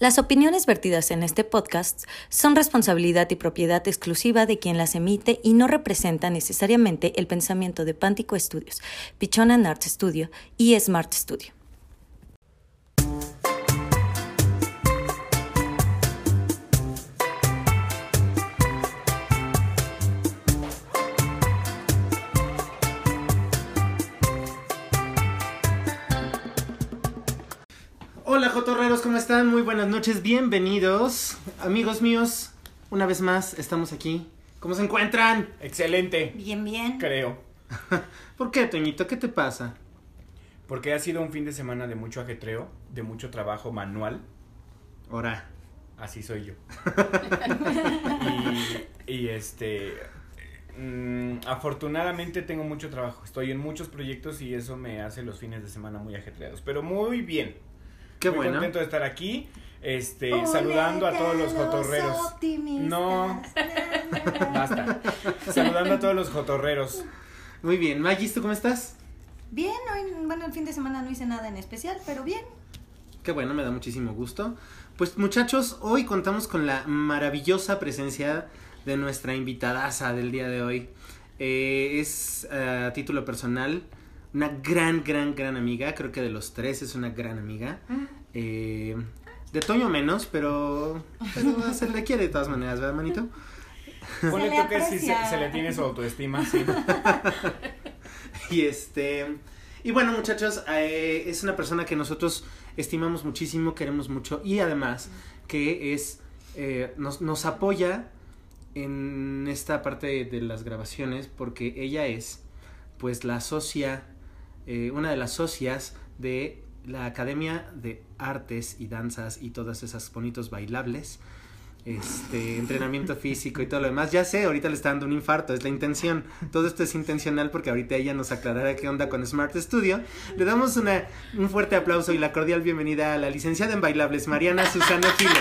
Las opiniones vertidas en este podcast son responsabilidad y propiedad exclusiva de quien las emite y no representan necesariamente el pensamiento de Pántico Studios, Pichona Art Studio y Smart Studio. Están? Muy buenas noches, bienvenidos. Amigos míos, una vez más estamos aquí. ¿Cómo se encuentran? Excelente, Bien, bien. creo. ¿Por qué, Toñito? ¿Qué te pasa? Porque ha sido un fin de semana de mucho ajetreo, de mucho trabajo manual. Ahora. Así soy yo. y, y, este. mm, afortunadamente tengo mucho trabajo. Estoy en muchos proyectos y eso me hace los fines de semana muy ajetreados. Pero muy bien. Qué muy bueno. contento de estar aquí. Este, saludando a todos los jotorreros. No. Basta. saludando a todos los jotorreros. Muy bien. Magis, ¿tú cómo estás? Bien, hoy, bueno, el fin de semana no hice nada en especial, pero bien. Qué bueno, me da muchísimo gusto. Pues muchachos, hoy contamos con la maravillosa presencia de nuestra invitadaza del día de hoy. Eh, es eh, a título personal una gran, gran, gran amiga. Creo que de los tres es una gran amiga. Eh, de Toño menos, pero, pero se le quiere de todas maneras, ¿verdad, manito? Ponle tú que sí se, le tiene su autoestima, sí. Y este. Y bueno, muchachos, eh, es una persona que nosotros estimamos muchísimo, queremos mucho y además que es. eh, nos, nos apoya en esta parte de, de las grabaciones porque ella es, pues, la socia, eh, una de las socias de la Academia de Artes y Danzas y todas esas bonitos bailables. Este, entrenamiento físico y todo lo demás. Ya sé, ahorita le está dando un infarto, es la intención. Todo esto es intencional porque ahorita ella nos aclarará qué onda con Smart Studio. Le damos una, un fuerte aplauso y la cordial bienvenida a la licenciada en bailables, Mariana Susana Giles.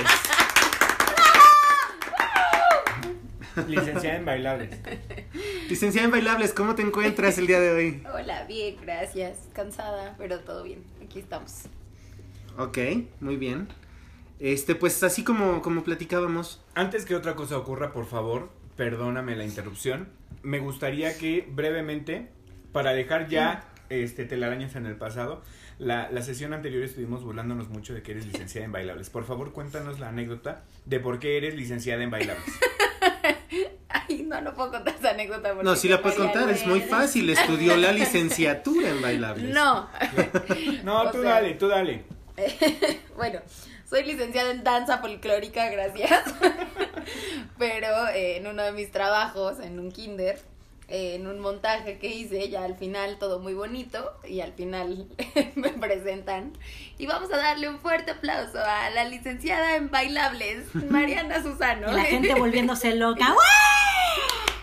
Licenciada en bailables. Licenciada en bailables, ¿cómo te encuentras el día de hoy? Hola, bien, gracias. Cansada, pero todo bien. Aquí estamos. Ok, muy bien. Este, pues así como, como platicábamos, Antes que otra cosa ocurra, por favor, perdóname la interrupción. Me gustaría que brevemente, para dejar ya este telarañas en el pasado, la, la sesión anterior estuvimos burlándonos mucho de que eres licenciada en bailables. Por favor, cuéntanos la anécdota de por qué eres licenciada en bailables. No, no puedo contar esa anécdota. no, sí la puedes contar, es muy fácil, estudió la licenciatura en bailables. No. No, O tú sea, dale, tú dale. bueno, soy licenciada en danza folclórica, gracias. Pero eh, en uno de mis trabajos, en un kinder, eh, en un montaje que hice, ya al final todo muy bonito, y al final me presentan. Y vamos a darle un fuerte aplauso a la licenciada en bailables, Mariana Susano. Y la gente volviéndose loca.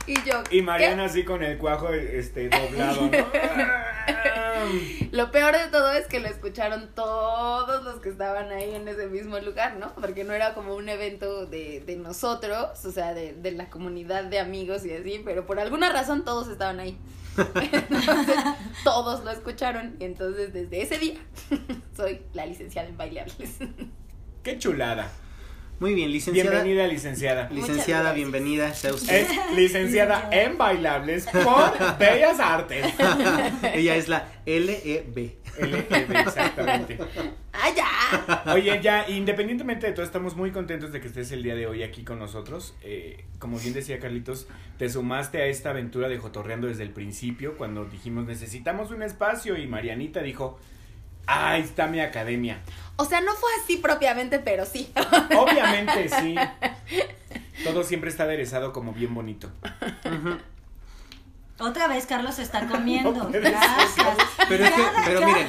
Y yo. Y Mariana así con el cuajo este doblado, ¿no? Lo peor de todo es que lo escucharon todos los que estaban ahí en ese mismo lugar, ¿no? Porque no era como un evento de, de nosotros, o sea, de, de la comunidad de amigos y así, pero por alguna razón todos estaban ahí. Entonces, todos lo escucharon y entonces desde ese día soy la licenciada en bailables. Qué chulada. Muy bien, licenciada. Bienvenida, licenciada. Licenciada, bienvenida sea usted. Es licenciada en bailables por Bellas Artes. Ella es la LEB. LGB, exactamente. ¡Ah, ya! Oye, ya, independientemente de todo, estamos muy contentos de que estés el día de hoy aquí con nosotros. Eh, como bien decía Carlitos, te sumaste a esta aventura de Jotorreando desde el principio, cuando dijimos necesitamos un espacio y Marianita dijo, ahí está mi academia. O sea, no fue así propiamente, pero sí. Obviamente, sí. Todo siempre está aderezado como bien bonito. Otra vez Carlos está comiendo. No. Gracias. Pero es que, Cada- pero miren,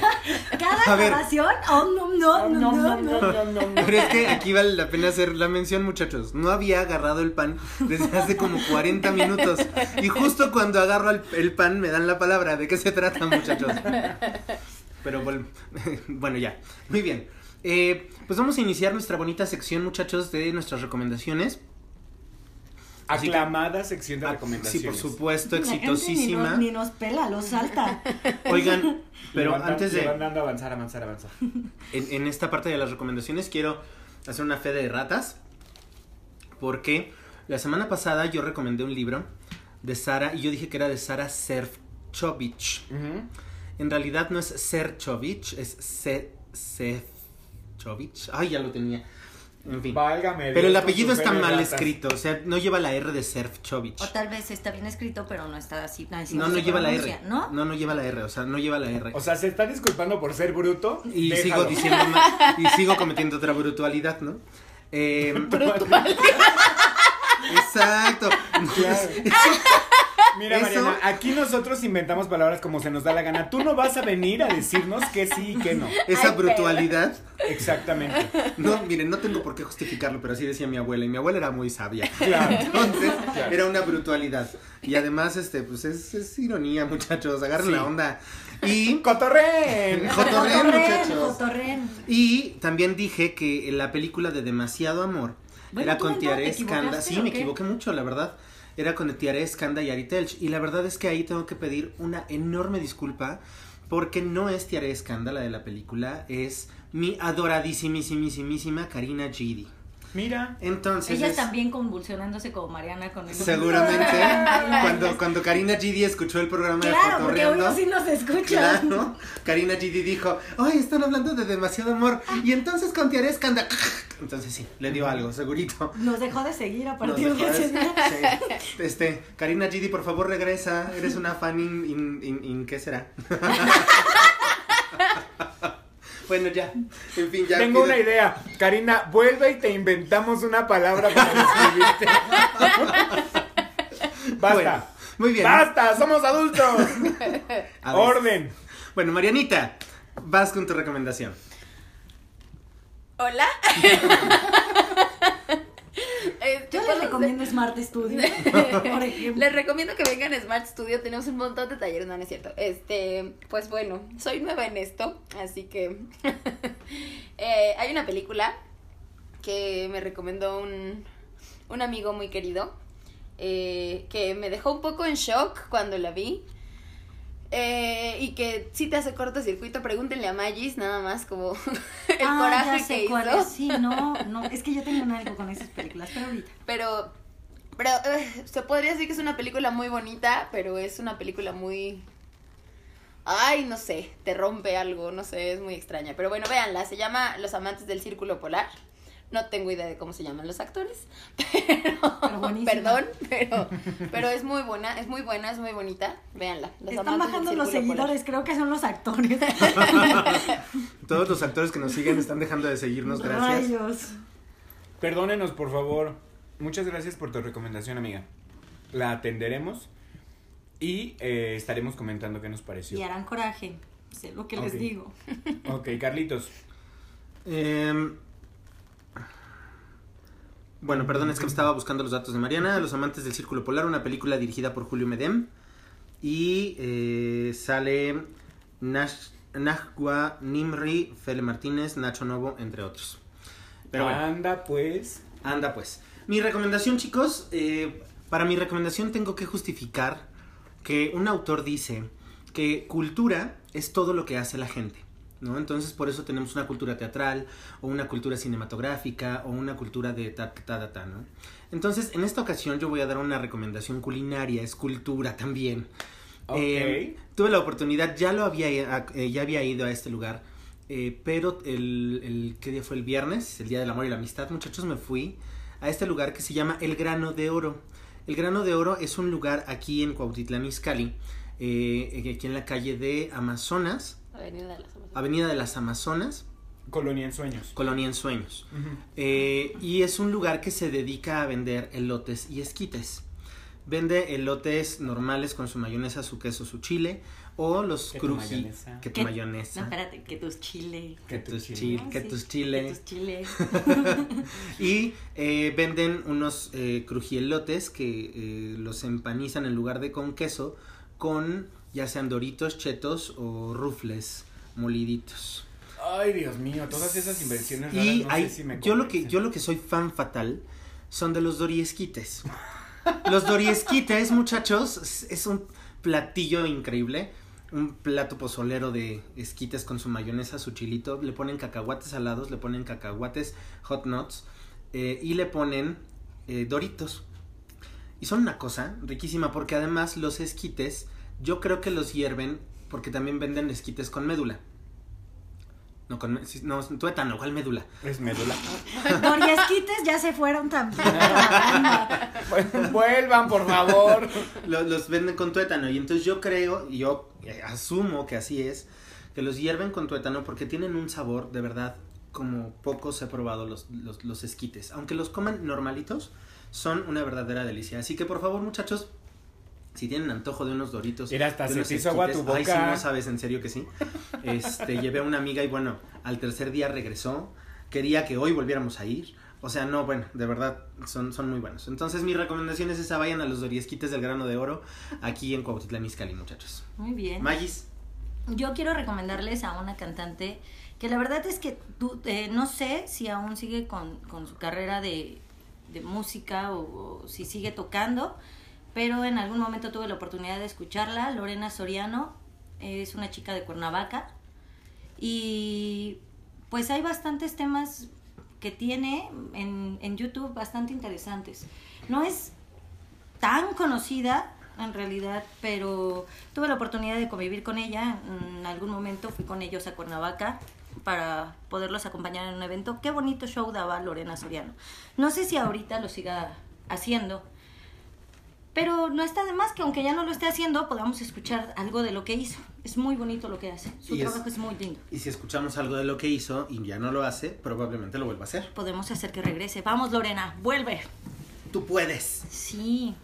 Cada grabación. Oh, no, no, no, no, no. pero es que aquí vale la pena hacer la mención, muchachos. No había agarrado el pan desde hace como 40 minutos. Y justo cuando agarro el, el pan me dan la palabra. ¿De qué se trata, muchachos? Pero vol- bueno, ya. Muy bien. Eh, pues vamos a iniciar nuestra bonita sección, muchachos, de nuestras recomendaciones. Así que- Aclamada sección de Ah, recomendaciones. Sí, por supuesto, La gente exitosísima. Ni nos, ni nos pela, lo salta. Oigan, pero van antes de... van dando a avanzar, avanzar, avanzar. en, en esta parte de las recomendaciones quiero hacer una fe de ratas. Porque la semana pasada yo recomendé un libro de Sara y yo dije que era de Sara Serchovich. Ujú. En realidad no es Serchovich, es Se Serchovich. Ay, ya lo tenía. En fin. Válgame. Pero el apellido está mal ratas. escrito, o sea, no lleva la R de Serchovich. O tal vez está bien escrito, pero no está así. así No, no se lleva la R. ¿No? No, no lleva la R, o sea, no lleva la R. O sea, se está disculpando por ser bruto. Y Déjalo. sigo diciendo ma- y sigo cometiendo otra brutalidad, ¿no? Eh, exacto. Claro. Mira, Eso- Mariana, aquí nosotros inventamos palabras como se nos da la gana. Tú no vas a venir a decirnos que sí y que no. Esa Ay, brutalidad, Exactamente. no, miren, no tengo por qué justificarlo, pero así decía mi abuela, y mi abuela era muy sabia. Claro. Entonces, Claro. era una brutalidad. Y además, este, pues es, es ironía, muchachos, agarren Sí. la onda. Y ¡Cotorren! Jotorren, muchachos. Jotorren. Y también dije que la película de Demasiado Amor Bueno, era ¿tú con Tiare Skanda. Sí, me qué? equivoqué mucho, la verdad. Era con Tiare Skanda y Ari Telch. Y la verdad es que ahí tengo que pedir una enorme disculpa porque no es Tiare Skanda la de la película, es mi adoradísimísimísima Karina Gidi. Mira. Entonces, Ella es- también convulsionándose como Mariana con el. seguramente cuando, cuando Karina Gidi escuchó el programa de Claro, porque uno sí nos escucha. Claro, Karina Gidi dijo, ay, están hablando de demasiado amor. Y entonces con Tiare Skanda. Entonces sí, le dio algo, segurito. Nos dejó de seguir a partir de ese día. sí. Este, Karina Gidi, por favor, regresa. Eres una fan in, in, in- in- ¿qué será? bueno, ya. En fin, ya. Tengo pido- una idea. Karina, vuelve y te inventamos una palabra para describirte. Basta. Bueno, muy bien. ¡Basta! ¡Somos adultos! ¡Orden! Bueno, Marianita, vas con tu recomendación. Hola. Este, Yo les recomiendo Smart Studio, por ejemplo. Les recomiendo que vengan a Smart Studio, tenemos un montón de talleres, no, no es cierto. Este, pues bueno, soy nueva en esto, así que eh, hay una película que me recomendó un, un amigo muy querido, eh, que me dejó un poco en shock cuando la vi. Eh, y que sí te hace cortocircuito, pregúntenle a Magis nada más como el Ah, coraje ya sé que cuál hizo. es. Sí, no, no. Es que yo tengo algo con esas películas, pero ahorita. Pero, pero eh, se podría decir que es una película muy bonita, pero es una película muy... Ay, no sé, te rompe algo, no sé, es muy extraña. Pero bueno, véanla, se llama Los Amantes del Círculo Polar. No tengo idea de cómo se llaman los actores, pero, perdón, pero, pero es muy buena, es muy buena, es muy bonita. Véanla. Los Están bajando los Polar. seguidores, creo que son los actores. Todos los actores que nos siguen están dejando de seguirnos, gracias. Rayos. Perdónenos, por favor. Muchas gracias por tu recomendación, amiga. La atenderemos y eh, estaremos comentando qué nos pareció. Y harán coraje. Sé lo que les digo. Ok, Carlitos. Em, bueno, perdón, es que estaba buscando los datos de Mariana. Los amantes del Círculo Polar, una película dirigida por Julio Medem. Y eh, sale Nash, Najwa Nimri, Fele Martínez, Nacho Novo, entre otros. Pero bueno. Anda, pues. Anda pues. Mi recomendación, chicos, eh, para mi recomendación tengo que justificar que un autor dice que cultura es todo lo que hace la gente. ¿No? Entonces por eso tenemos una cultura teatral o una cultura cinematográfica o una cultura de ta ta ta ta, ¿no? Entonces en esta ocasión yo voy a dar una recomendación culinaria, es cultura también. Ok. Eh, tuve la oportunidad, ya lo había, eh, ya había ido a este lugar, eh, pero el, el, ¿qué día fue? El viernes, el Día del Amor y la Amistad, muchachos, me fui a este lugar que se llama El Grano de Oro. El Grano de Oro es un lugar aquí en Cuautitlán Izcalli, eh, aquí en la calle de Amazonas, Avenida de las Amazonas. Avenida de las Amazonas, Colonia en sueños. Colonia en Sueños. Eh, y es un lugar que se dedica a vender elotes y esquites. Vende elotes normales con su mayonesa, su queso, su chile o los Que tu cruji mayonesa. que tu ¿Qué? No, mayonesa, espérate, que tus chile. que tus chile. chile, Ah, que sí, tus Que chile tus chile. y eh, venden unos eh, crujielotes que eh, los empanizan en lugar de con queso con ya sean doritos, chetos o rufles moliditos. Ay, Dios mío, todas esas inversiones raras Y no hay, sé si me yo lo que yo lo que soy fan fatal son de los doriesquites. Los doriesquites, muchachos, es- es un platillo increíble. un plato pozolero de esquites con su mayonesa, su chilito, le ponen cacahuates salados, le ponen cacahuates hot nuts eh, y le ponen eh, doritos. Y son una cosa riquísima porque además los esquites yo creo que los hierven porque también venden esquites con médula. No, con no, tuétano, ¿cuál médula? Es médula. Doriesquites ya se fueron también. Vuelvan, por favor. Los, los venden con tuétano y entonces yo creo, y yo eh, asumo que así es, que los hierven con tuétano porque tienen un sabor de verdad como pocos he probado los, los, los esquites. Aunque los coman normalitos, son una verdadera delicia. Así que por favor muchachos, si tienen antojo de unos doritos. Mira, hasta se hizo agua tu Ay, sí, boca. no sabes, en serio que sí. Este, llevé a una amiga y bueno, al tercer día regresó. Quería que hoy volviéramos a ir. O sea, no, bueno, de verdad, son, son muy buenos. Entonces, mi recomendación es esa, vayan a los doriesquites del grano de oro, aquí en Cuautitlán Izcalli, muchachos. Muy bien. Magis, Yo quiero recomendarles a una cantante que la verdad es que tú, eh, no sé si aún sigue con, con su carrera de, de música o, o si sigue tocando, pero en algún momento tuve la oportunidad de escucharla. Lorena Soriano es una chica de Cuernavaca y pues hay bastantes temas que tiene en, en YouTube bastante interesantes. No es tan conocida en realidad, pero tuve la oportunidad de convivir con ella. En algún momento fui con ellos a Cuernavaca para poderlos acompañar en un evento. Qué bonito show daba Lorena Soriano. No sé si ahorita lo siga haciendo, pero no está de más que aunque ya no lo esté haciendo, podamos escuchar algo de lo que hizo. Es muy bonito lo que hace. Su Y trabajo es muy lindo. y si escuchamos algo de lo que hizo y ya no lo hace, probablemente lo vuelva a hacer. Podemos hacer que regrese. Vamos, Lorena, vuelve. Tú puedes. Sí.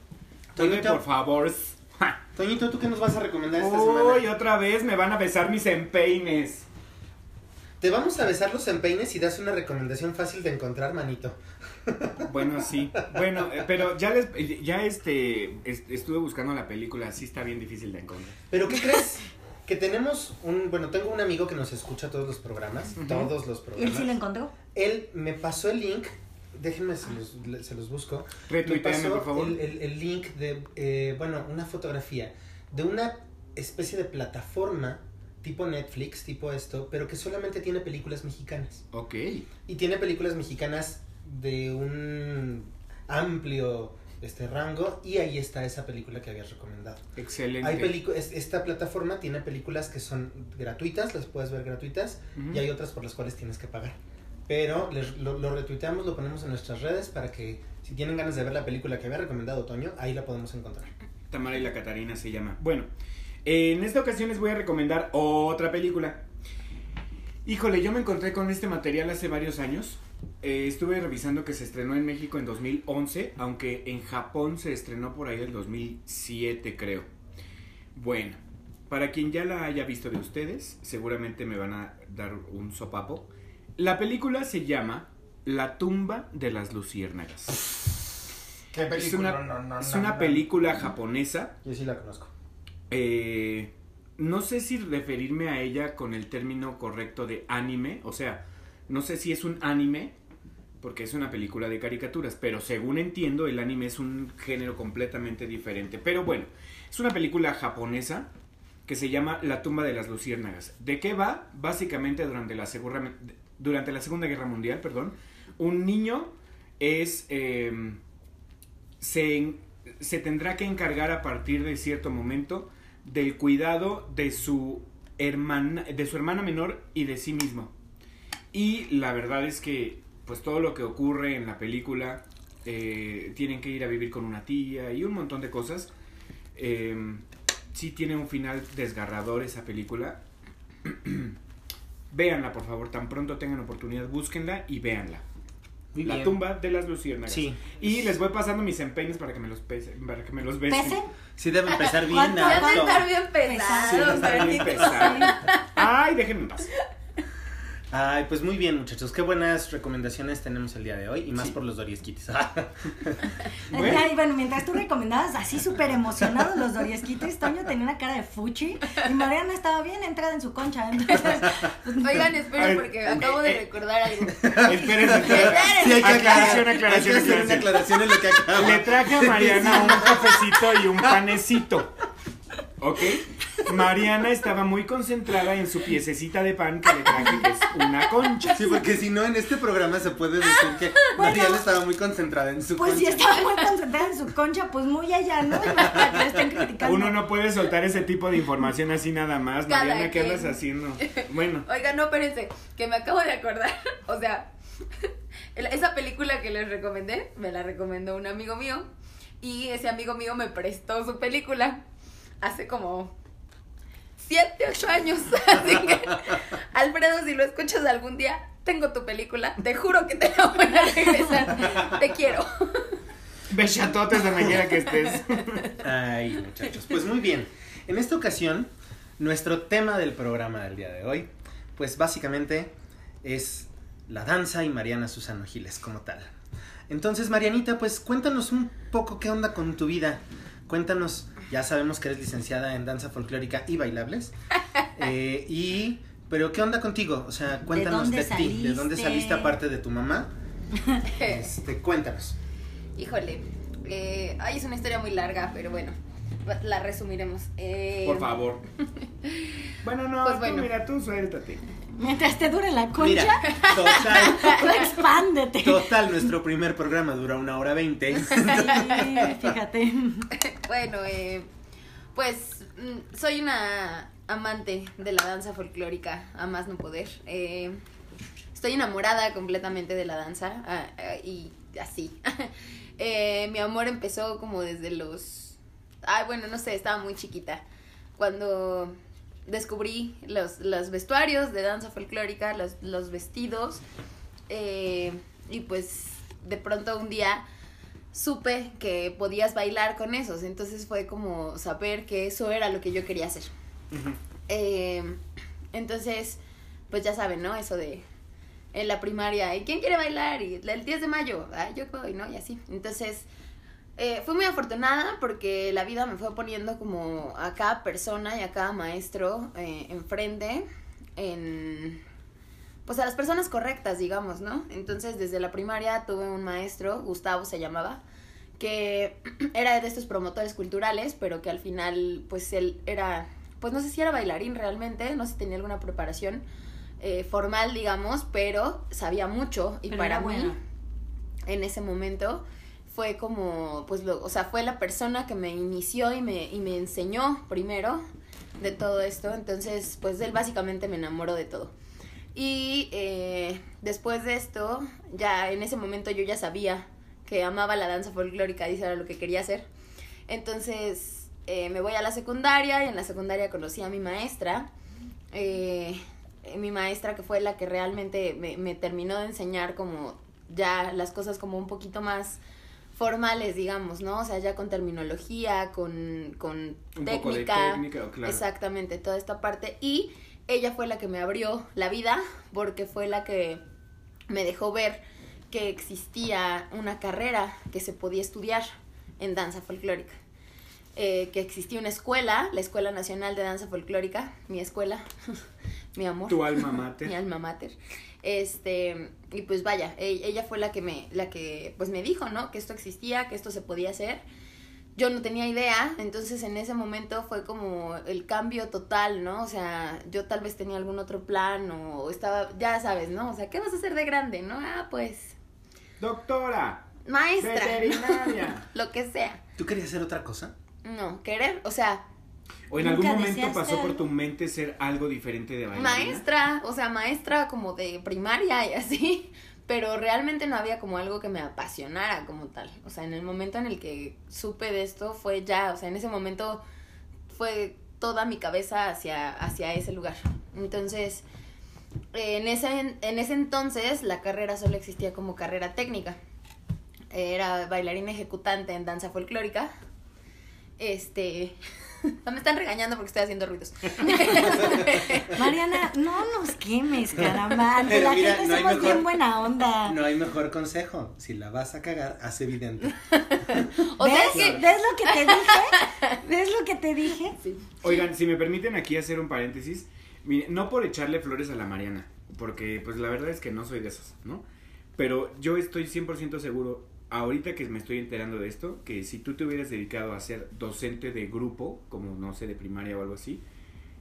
Toñito, por favor. Ja. Toñito, ¿tú qué nos vas a recomendar esta Uy, semana? otra vez me van a besar mis empeines. Te vamos a besar los empeines y das una recomendación fácil de encontrar, manito. Bueno, sí. Bueno, eh, pero ya les, ya este, est- estuve buscando la película, sí está bien difícil de encontrar. ¿Pero qué crees? Que tenemos un, bueno, tengo un amigo que nos escucha todos los programas, todos los ¿Y él programas. sí lo encontró? Él me pasó el link, déjenme se los, le- se los busco. Me Retuiteame, pasó por favor. El, el- el link de, eh, bueno, una fotografía de una especie de plataforma tipo Netflix, tipo esto, pero que solamente tiene películas mexicanas. Ok. Y tiene películas mexicanas de un amplio este rango y ahí está esa película que habías recomendado. Excelente. Hay esta plataforma tiene películas que son gratuitas, las puedes ver gratuitas, y hay otras por las cuales tienes que pagar. Pero les- lo, lo retuiteamos, lo ponemos en nuestras redes para que si tienen ganas de ver la película que había recomendado Toño, ahí la podemos encontrar. Tamara y la Catarina se llama. Bueno, en esta ocasión les voy a recomendar otra película. Híjole, yo me encontré con este material hace varios años. Eh, estuve revisando que se estrenó en México en 2011, aunque en Japón se estrenó por ahí del 2007, creo. Bueno, para quien ya la haya visto de ustedes, seguramente me van a dar un sopapo. La película se llama La tumba de las luciérnagas. ¿Qué Es una, es una película japonesa. Yo sí la conozco. Eh, no sé si referirme a ella con el término correcto de anime, o sea, no sé si es un anime, porque es una película de caricaturas, pero según entiendo el anime es un género completamente diferente. Pero bueno, es una película japonesa que se llama La tumba de las luciérnagas. ¿De qué va? Básicamente durante la segunda, durante la segunda Guerra Mundial, perdón, un niño es... eh, se, se tendrá que encargar a partir de cierto momento del cuidado de su hermana, de su hermana menor y de sí mismo. Y la verdad es que, pues todo lo que ocurre en la película, eh, tienen que ir a vivir con una tía y un montón de cosas. Eh, sí tiene un final desgarrador esa película. véanla, por favor, tan pronto tengan oportunidad, búsquenla y véanla. Muy la bien. tumba de las luciérnagas. Sí. Y les voy pasando mis empeños para que me los pese, para que me los besen. ¿Pese? Sí debe empezar bien ¿Cuánto? Ya de alto. estar bien Sí, pesado, está bien pesado. Ay, déjenme en paz. Ay, pues muy bien, muchachos. Qué buenas recomendaciones tenemos el día de hoy y más Sí. por los doriesquites. Bueno. Ay, bueno, mientras tú recomendabas así súper emocionados los doriesquites, Toño tenía una cara de fuchi y Mariana estaba bien entrada en su concha. Entonces, pues, Oigan, A esperen ver, porque eh, acabo de eh, recordar algo. Espérense, espérense. Sí, hay que Aclaración, aclarar. aclaración, aclaración. aclaración en lo que acaba. Le traje a Mariana un cafecito y un panecito. ¿Ok? Mariana estaba muy concentrada en su piececita de pan que le traje, que es una concha. Sí, porque si no, en este programa se puede decir que Mariana estaba muy concentrada en su Pues si concha. estaba muy concentrada en su concha, pues muy allá, ¿no? Para que le estén criticando. Uno no puede soltar ese tipo de información así nada más. Cada Mariana, ¿qué andas haciendo? Bueno, Oiga, no, espérense, que me acabo de acordar. O sea, esa película que les recomendé, me la recomendó un amigo mío. Y ese amigo mío me prestó su película hace como 7, 8 años. Así que, Alfredo, si lo escuchas algún día, tengo tu película. Te juro que te la voy a regresar. Te quiero. bechatotes donde quiera que estés. Ay, muchachos. Pues muy bien. En esta ocasión, nuestro tema del programa del día de hoy, pues básicamente es la danza y Mariana Susano Giles como tal. Entonces, Marianita, pues cuéntanos un poco qué onda con tu vida. Cuéntanos, ya sabemos que eres licenciada en danza folclórica y bailables. Eh, y, pero ¿qué onda contigo? O sea, cuéntanos de, ti, de dónde saliste? saliste aparte de tu mamá. Este, cuéntanos. Híjole. eh, ay, es una historia muy larga, pero bueno, la resumiremos. Eh, Por favor. Bueno, no, Pues tú, bueno. mira, tú suéltate. Mientras te dure la concha, Mira, total, expándete. total, nuestro primer programa dura una hora veinte. Sí, fíjate. Bueno, eh, pues mm, soy una amante de la danza folclórica, a más no poder. Eh, estoy enamorada completamente de la danza ah, ah, y así. Eh, mi amor empezó como desde los... Ay, bueno, no sé, estaba muy chiquita. Cuando descubrí los, los vestuarios de danza folclórica, los, los vestidos. eh, y pues de pronto un día supe que podías bailar con esos. Entonces fue como saber que eso era lo que yo quería hacer. Eh, entonces, pues ya saben, ¿no? Eso de en la primaria, ¿y quién quiere bailar? Y el 10 de mayo, ah, yo voy, ¿no? Y así. Entonces, eh, fui muy afortunada porque la vida me fue poniendo como a cada persona y a cada maestro eh, enfrente, en, pues a las personas correctas, digamos, ¿no? Entonces, desde la primaria tuve un maestro, Gustavo se llamaba, que era de estos promotores culturales, pero que al final, pues él era, pues no sé si era bailarín realmente, no sé si tenía alguna preparación eh, formal, digamos, pero sabía mucho y Pero para mí, en ese momento, fue como, pues, lo, o sea, fue la persona que me inició y me, y me enseñó primero de todo esto, entonces, pues, él básicamente me enamoró de todo. Y eh, después de esto, ya en ese momento yo ya sabía que amaba la danza folclórica y eso era lo que quería hacer. Entonces eh, me voy a la secundaria y en la secundaria conocí a mi maestra. eh, mi maestra que fue la que realmente me, me terminó de enseñar como ya las cosas como un poquito más formales, digamos, ¿no? O sea, ya con terminología, con, con Un poco de técnica. técnica, claro. Exactamente, toda esta parte. Y ella fue la que me abrió la vida porque fue la que me dejó ver que existía una carrera que se podía estudiar en danza folclórica. Eh, que existía una escuela, la Escuela Nacional de Danza Folclórica, mi escuela, mi amor Tu alma mater. mi alma mater. Este, y pues vaya, e- ella fue la que me, la que pues me dijo, ¿no? Que esto existía, que esto se podía hacer. Yo no tenía idea, entonces en ese momento fue como el cambio total, ¿no? O sea, yo tal vez tenía algún otro plan o estaba, ya sabes, ¿no? O sea, ¿qué vas a hacer de grande, no? Ah, pues, Doctora. maestra, Veterinaria. lo que sea. ¿Tú querías hacer otra cosa? No, querer, o sea, O en algún momento pasó por tu mente ser algo diferente de bailarina. maestra, o sea, maestra como de primaria y así, pero realmente no había como algo que me apasionara como tal. O sea, en el momento en el que supe de esto fue ya, o sea, en ese momento fue toda mi cabeza hacia, hacia ese lugar. Entonces, en ese, en ese entonces la carrera solo existía como carrera técnica. Era bailarina ejecutante en danza folclórica. Este, no me están regañando porque estoy haciendo ruidos. Mariana, no nos quemes, caramba. La mira, gente no somos mejor- bien buena onda. No hay mejor consejo. Si la vas a cagar, haz evidente. O ¿Ves? ¿Ves lo que te dije? ¿Ves lo que te dije? Oigan, si me permiten aquí hacer un paréntesis, mire, no por echarle flores a la Mariana, porque pues la verdad es que no soy de esas, ¿no? Pero yo estoy 100% seguro, ahorita que me estoy enterando de esto, que si tú te hubieras dedicado a ser docente de grupo, como no sé, de primaria o algo así,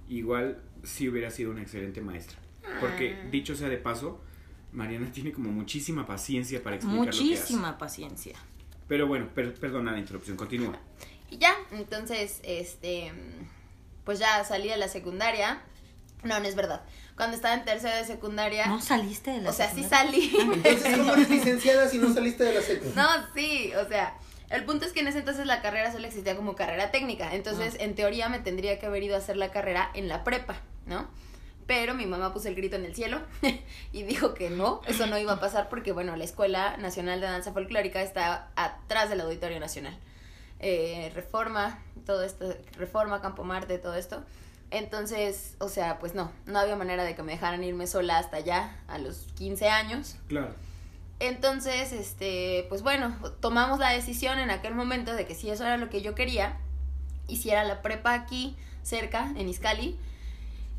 igual sí hubiera sido una excelente maestra. Porque, Ah. dicho sea de paso, Mariana tiene como muchísima paciencia para explicar lo que hace. Muchísima paciencia. Pero bueno, per- perdona la interrupción, continúa. Y ya, entonces, este, pues ya salí de la secundaria. No, no es verdad. Cuando estaba en tercera de secundaria, ¿No saliste de la o sea, sí secundaria? salí. Entonces, ¿cómo eres licenciada si no saliste de la secu? No, sí, o sea, el punto es que en ese entonces la carrera solo existía como carrera técnica. Entonces, en teoría, me tendría que haber ido a hacer la carrera en la prepa, ¿no? Pero mi mamá puso el grito en el cielo y dijo que no, eso no iba a pasar porque, bueno, la Escuela Nacional de Danza Folclórica está atrás del Auditorio Nacional. Eh, reforma, todo esto, Reforma, Campo Marte, todo esto. Entonces, o sea, pues no, no había manera de que me dejaran irme sola hasta allá a los 15 años. Claro. Entonces, este, pues bueno, tomamos la decisión en aquel momento de que si eso era lo que yo quería, hiciera la prepa aquí, cerca, en Izcali.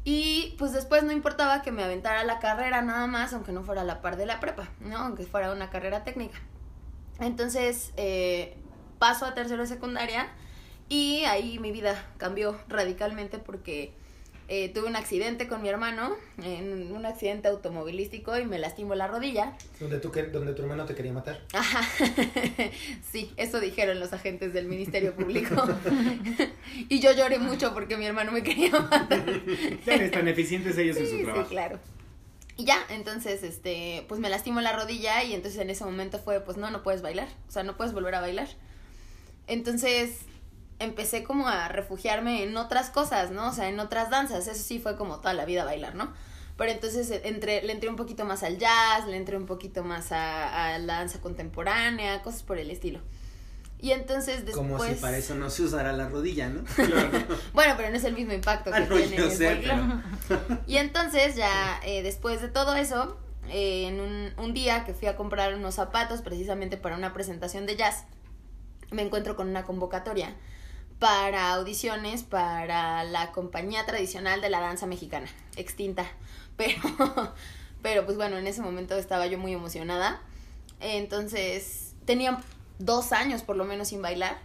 Y pues después no importaba que me aventara la carrera nada más, aunque no fuera a la par de la prepa, ¿no? Aunque fuera una carrera técnica. Entonces, eh, paso a tercero de secundaria y ahí mi vida cambió radicalmente porque eh, tuve un accidente con mi hermano, en un accidente automovilístico y me lastimó la rodilla. Donde tu, que- donde tu hermano te quería matar. Ajá. Sí, eso dijeron los agentes del Ministerio Público. y yo lloré mucho porque mi hermano me quería matar. Eres tan eficientes ellos en Sí, su sí, trabajo. claro. Y ya, entonces, este, pues me lastimó la rodilla y entonces en ese momento fue, pues no, no puedes bailar, o sea, no puedes volver a bailar. Entonces empecé como a refugiarme en otras cosas, ¿no? O sea, en otras danzas, eso sí fue como toda la vida bailar, ¿no? Pero entonces eh, entré, le entré un poquito más al jazz, le entré un poquito más a, a la danza contemporánea, cosas por el estilo. Y entonces después... Como si para eso no se usara la rodilla, ¿no? Bueno, pero no es el mismo impacto que Ah, no, tiene yo el sé. Y entonces ya eh, después de todo eso, eh, en un, un día que fui a comprar unos zapatos precisamente para una presentación de jazz, me encuentro con una convocatoria para audiciones para la compañía tradicional de la danza mexicana, extinta. Pero, pero pues bueno, en ese momento estaba yo muy emocionada. Entonces tenía dos años por lo menos sin bailar.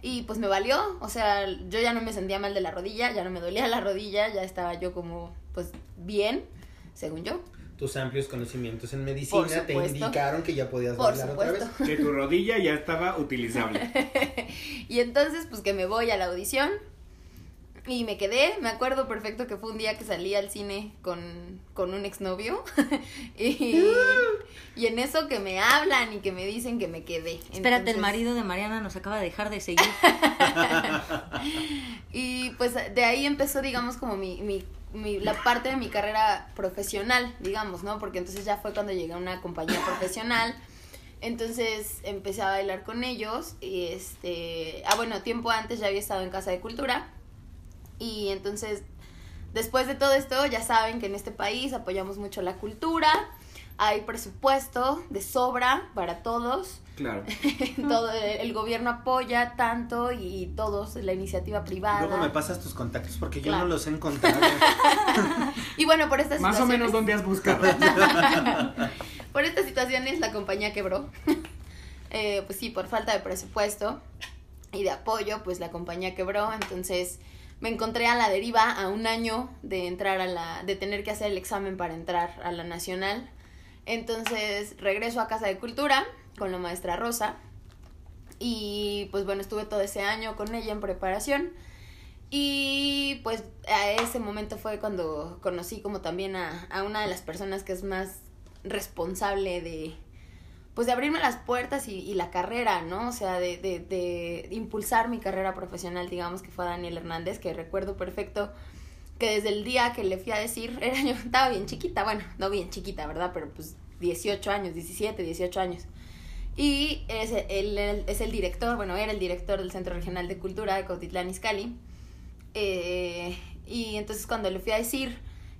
Y pues me valió, o sea, yo ya no me sentía mal de la rodilla, ya no me dolía la rodilla, ya estaba yo como, pues, bien, según yo. Tus amplios conocimientos en medicina te indicaron que ya podías Por bailar otra vez. Que tu rodilla ya estaba utilizable. Y entonces, pues que me voy a la audición y me quedé. Me acuerdo perfecto que fue un día que salí al cine con, con un exnovio. y, y en eso que me hablan y que me dicen que me quedé. Espérate, el marido de Mariana nos acaba de dejar de seguir. Y pues de ahí empezó, digamos, como mi, mi, mi- la parte de mi carrera profesional, digamos, ¿no? Porque entonces ya fue cuando llegué a una compañía profesional. Entonces empecé a bailar con ellos y este, ah bueno, tiempo antes ya había estado en Casa de Cultura y entonces después de todo esto ya saben que en este país apoyamos mucho la cultura, hay presupuesto de sobra para todos, Claro. todo el gobierno apoya tanto y todos la iniciativa privada. Luego me pasas tus contactos porque yo no los he encontrado. Y bueno, por estas Más o menos dónde has buscado. por estas situaciones la compañía quebró. Eh, pues sí, por falta de presupuesto y de apoyo, pues la compañía quebró. Entonces me encontré a la deriva a un año de entrar a la, de tener que hacer el examen para entrar a la nacional. Entonces regreso a Casa de Cultura con la maestra Rosa. Y pues bueno, estuve todo ese año con ella en preparación. Y pues a ese momento fue cuando conocí como también a, a una de las personas que es más responsable de pues de abrirme las puertas y, y la carrera, ¿no? O sea, de, de, de impulsar mi carrera profesional, digamos que fue Daniel Hernández, que recuerdo perfecto que desde el día que le fui a decir, era yo estaba bien chiquita, bueno, no bien chiquita, ¿verdad? Pero pues 18 años, 17, 18 años. Y es el, el- es el director, bueno, era el director del Centro Regional de Cultura de Cautitlán Izcalli. Eh, y entonces cuando le fui a decir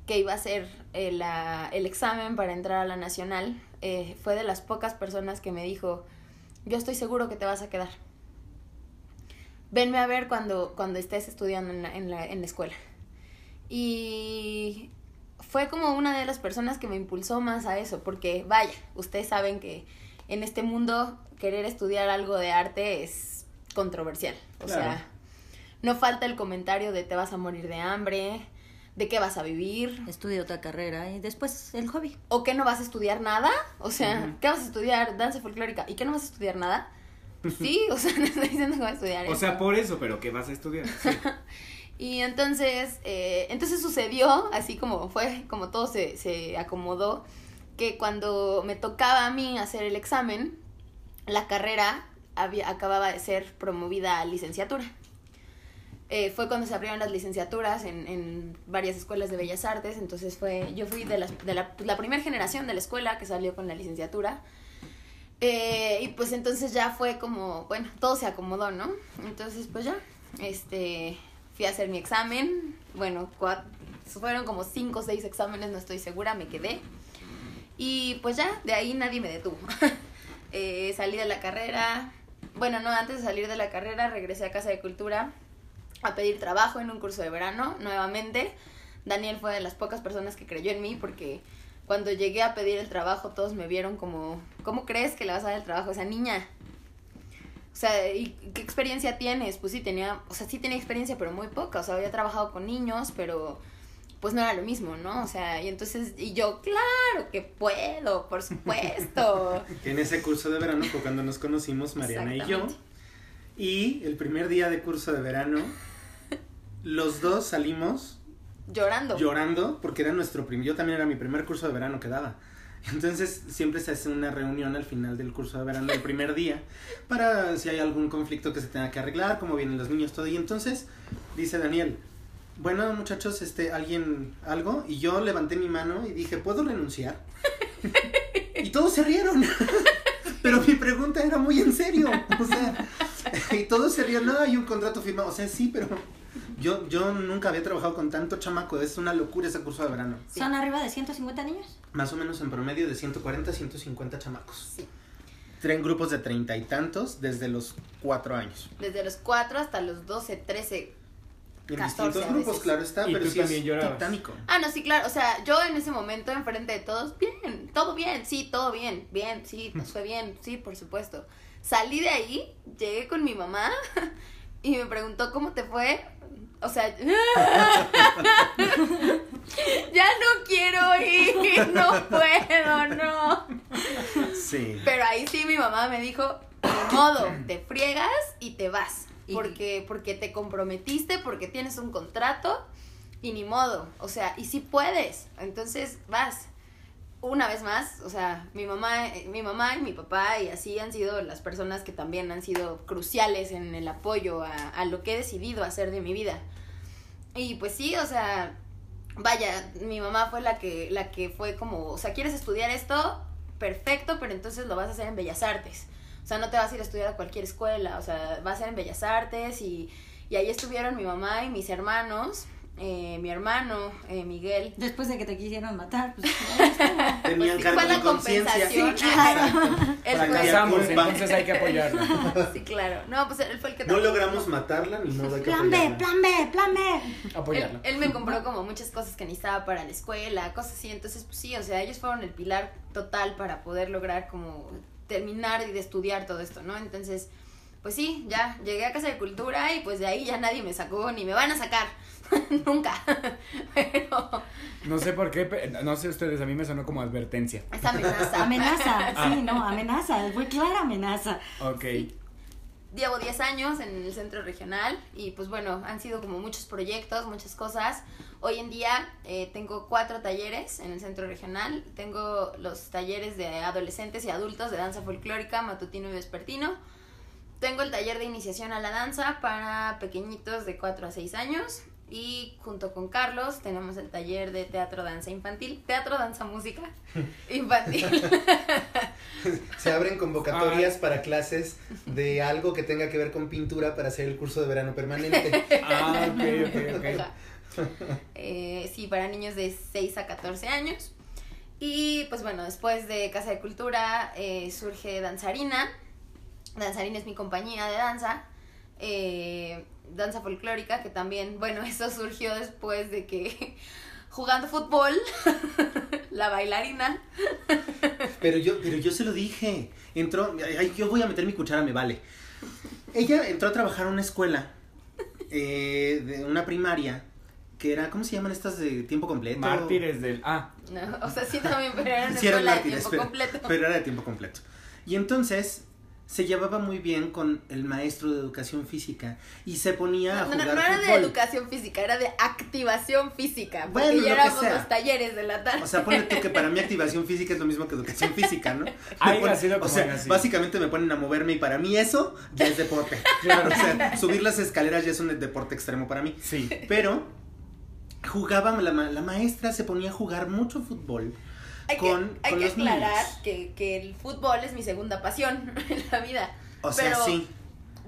que iba a hacer eh, la- el examen para entrar a la nacional, eh, fue de las pocas personas que me dijo, yo estoy seguro que te vas a quedar. Venme a ver cuando, cuando estés estudiando en la, en la, en la escuela. Y fue como una de las personas que me impulsó más a eso, porque vaya, ustedes saben que en este mundo querer estudiar algo de arte es controversial. O Claro. sea, no falta el comentario de te vas a morir de hambre, de qué vas a vivir, Estudia otra carrera y después el hobby. o que no vas a estudiar nada, o sea. ¿qué vas a estudiar? Danza folclórica, ¿y qué no vas a estudiar nada? Sí, o sea, no estoy diciendo que vas a estudiar O eso. sea, por eso, pero ¿qué vas a estudiar? Sí. Y entonces, eh, entonces sucedió, así como fue, como todo se, se acomodó, que cuando me tocaba a mí hacer el examen, la carrera había, acababa de ser promovida a licenciatura. Eh, fue cuando se abrieron las licenciaturas en, en varias escuelas de bellas artes, entonces fue, yo fui de, de la, la primera generación de la escuela que salió con la licenciatura. Eh, y pues entonces ya fue como, bueno, todo se acomodó, ¿no? Entonces pues ya, este, fui a hacer mi examen, bueno, cua- fueron como cinco o seis exámenes, no estoy segura, me quedé. Y pues ya, de ahí nadie me detuvo. Eh, salí de la carrera, bueno, no, antes de salir de la carrera regresé a Casa de Cultura a pedir trabajo en un curso de verano nuevamente. Daniel fue de las pocas personas que creyó en mí porque cuando llegué a pedir el trabajo todos me vieron como, ¿cómo crees que le vas a dar el trabajo a esa niña? O sea, ¿y qué experiencia tienes? Pues sí tenía, o sea, sí tenía experiencia, pero muy poca. O sea, había trabajado con niños, pero pues no era lo mismo, ¿no? O sea, y entonces, y yo, claro que puedo, por supuesto. En ese curso de verano fue cuando nos conocimos Mariana y yo. Y el primer día de curso de verano, los dos salimos Llorando. llorando porque era nuestro primer, yo también era mi primer curso de verano que daba. Entonces siempre se hace una reunión al final del curso de verano, el primer día, para si hay algún conflicto que se tenga que arreglar, cómo vienen los niños, todo. Y entonces dice Daniel, bueno muchachos, este, alguien, algo, y yo levanté mi mano y dije, ¿puedo renunciar? Y todos se rieron. Pero mi pregunta era muy en serio. O sea, y todos se rieron, no, hay un contrato firmado. O sea, sí, pero yo, yo nunca había trabajado con tanto chamaco. Es una locura ese curso de verano. Sí. ¿Son arriba de 150 niños? Más o menos en promedio de 140 a 150 chamacos. Sí. Traen grupos de treinta y tantos desde los cuatro años. Desde los 4 hasta los 12, 13. En 14 distintos grupos, veces. claro está, Y pero tú sí también es llorabas. titánico. Ah, no, sí, claro. O sea, yo en ese momento, enfrente de todos, bien, todo bien, sí, todo bien, bien, sí, nos fue bien, sí, por supuesto. Salí de ahí, llegué con mi mamá y me preguntó cómo te fue. O sea, ya no quiero ir, no puedo, no. Sí. Pero ahí sí mi mamá me dijo, de modo, te friegas y te vas. Y- Porque, porque te comprometiste, porque tienes un contrato y ni modo. O sea, y sí puedes. Entonces vas. Una vez más, o sea, mi mamá, mi mamá y mi papá y así han sido las personas que también han sido cruciales en el apoyo a, a lo que he decidido hacer de mi vida. Y pues sí, o sea, vaya, mi mamá fue la que, la que fue como, o sea, ¿quieres estudiar esto? Perfecto, pero entonces lo vas a hacer en Bellas Artes. O sea, no te vas a ir a estudiar a cualquier escuela, o sea, va a ser en Bellas Artes y, y ahí estuvieron mi mamá y mis hermanos, eh, mi hermano, eh, Miguel. Después de que te quisieron matar. Pues, Tenían Pues sí, cargo fue de la conciencia. compensación. Sí, claro. Él Fracasamos, entonces hay que apoyarlo. sí, claro. No, pues él fue el que No logramos matarla ni hay que plan B, apoyarla. plan B, plan B. Él, Apoyarlo. él me compró como muchas cosas que necesitaba para la escuela, cosas así. Entonces, pues sí, o sea, ellos fueron el pilar total para poder lograr como terminar y de estudiar todo esto, ¿no? Entonces, pues sí, ya llegué a Casa de Cultura y pues de ahí ya nadie me sacó ni me van a sacar. Nunca. Pero No sé por qué, pe- no sé ustedes, a mí me sonó como advertencia. esta amenaza. Amenaza, sí, no, amenaza, muy clara amenaza. Ok. Llevo 10 años en el centro regional y pues bueno, han sido como muchos proyectos, muchas cosas. Hoy en día eh, tengo cuatro talleres en el centro regional. Tengo los talleres de adolescentes y adultos de danza folclórica, matutino y vespertino. Tengo el taller de iniciación a la danza para pequeñitos de 4 a 6 años. Y junto con Carlos tenemos el taller de teatro danza infantil, teatro danza música infantil. Se abren convocatorias para clases de algo que tenga que ver con pintura para hacer el curso de verano permanente. Ah, ok, ok, ok. Eh, sí, para niños de 6 a 14 años. Y pues bueno, después de Casa de Cultura eh, surge Danzarina. Danzarina es mi compañía de danza. Eh, danza folclórica, que también, bueno, eso surgió después de que jugando fútbol, la bailarina. Pero yo, pero yo se lo dije. Entró, ay, yo voy a meter mi cuchara, me vale. Ella entró a trabajar a una escuela, eh, de una primaria, que era, ¿cómo se llaman estas de tiempo completo? Mártires del. Ah, No, o sea, sí también, pero era Sí, de mártires, tiempo pero, completo. pero era de tiempo completo. Y entonces se llevaba muy bien con el maestro de educación física y se ponía a No, no, jugar no era de educación física, era de activación física. Porque Bueno, ya éramos los talleres de la tarde. O sea, ponle tú que para mí activación física es lo mismo que educación física, ¿no? Ponen- sido o sea, básicamente me ponen a moverme y para mí eso ya es deporte. Claro, o sea, subir las escaleras ya es un deporte extremo para mí. sí. Pero jugaba, la, ma- la maestra se ponía a jugar mucho fútbol. Hay con- que, hay con que los aclarar niños. que, que el fútbol es mi segunda pasión en la vida. O sea, Pero sí.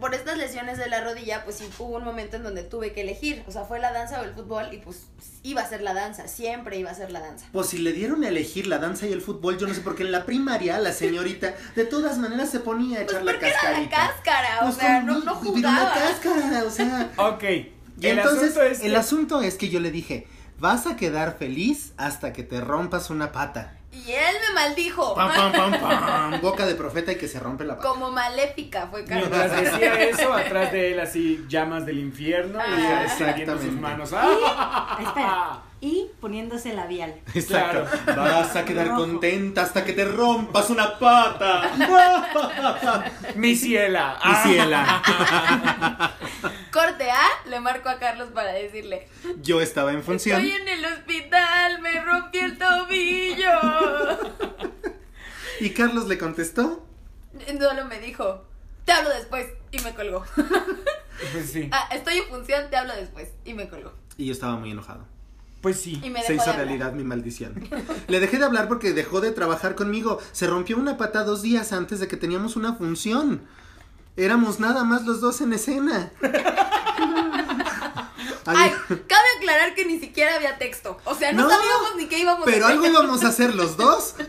Por estas lesiones de la rodilla, pues sí hubo un momento en donde tuve que elegir. O sea, fue la danza o el fútbol y pues iba a ser la danza, siempre iba a ser la danza. Pues si le dieron a elegir la danza y el fútbol, yo no sé por qué en la primaria la señorita de todas maneras se ponía a Pues echar la porque era la cascarita. cáscara, o Pues sea, no, no jugaba. cáscara, o sea. Ok. Y el entonces, asunto es. el asunto es que yo le dije, vas a quedar feliz hasta que te rompas una pata. Y él me maldijo. Pam, pam, pam, pam. Boca de profeta y que se rompe la pata. Como maléfica fue Carlos. Mientras decía eso, atrás de él así llamas del infierno y Ah. sus Exactamente. manos. ¡Ah! Espera. Y poniéndose labial. Exacto. Claro. Vas a quedar Rojo. contenta hasta que te rompas una pata. Mi ciela. Mi ciela. Corte A, le marco a Carlos para decirle, Yo estaba en función. estoy en el hospital, me rompí el tobillo. Y Carlos le contestó. Solo me dijo, te hablo después, y me colgó. Pues sí. Ah, estoy en función, te hablo después, y me colgó. Y yo estaba muy enojado. Pues sí. Se hizo hablar. realidad mi maldición. Le dejé de hablar porque dejó de trabajar conmigo. Se rompió una pata dos días antes de que teníamos una función. Éramos nada más los dos en escena. Ay, cabe aclarar que ni siquiera había texto. O sea, no, No, sabíamos ni qué íbamos pero a hacer. algo íbamos a hacer los dos.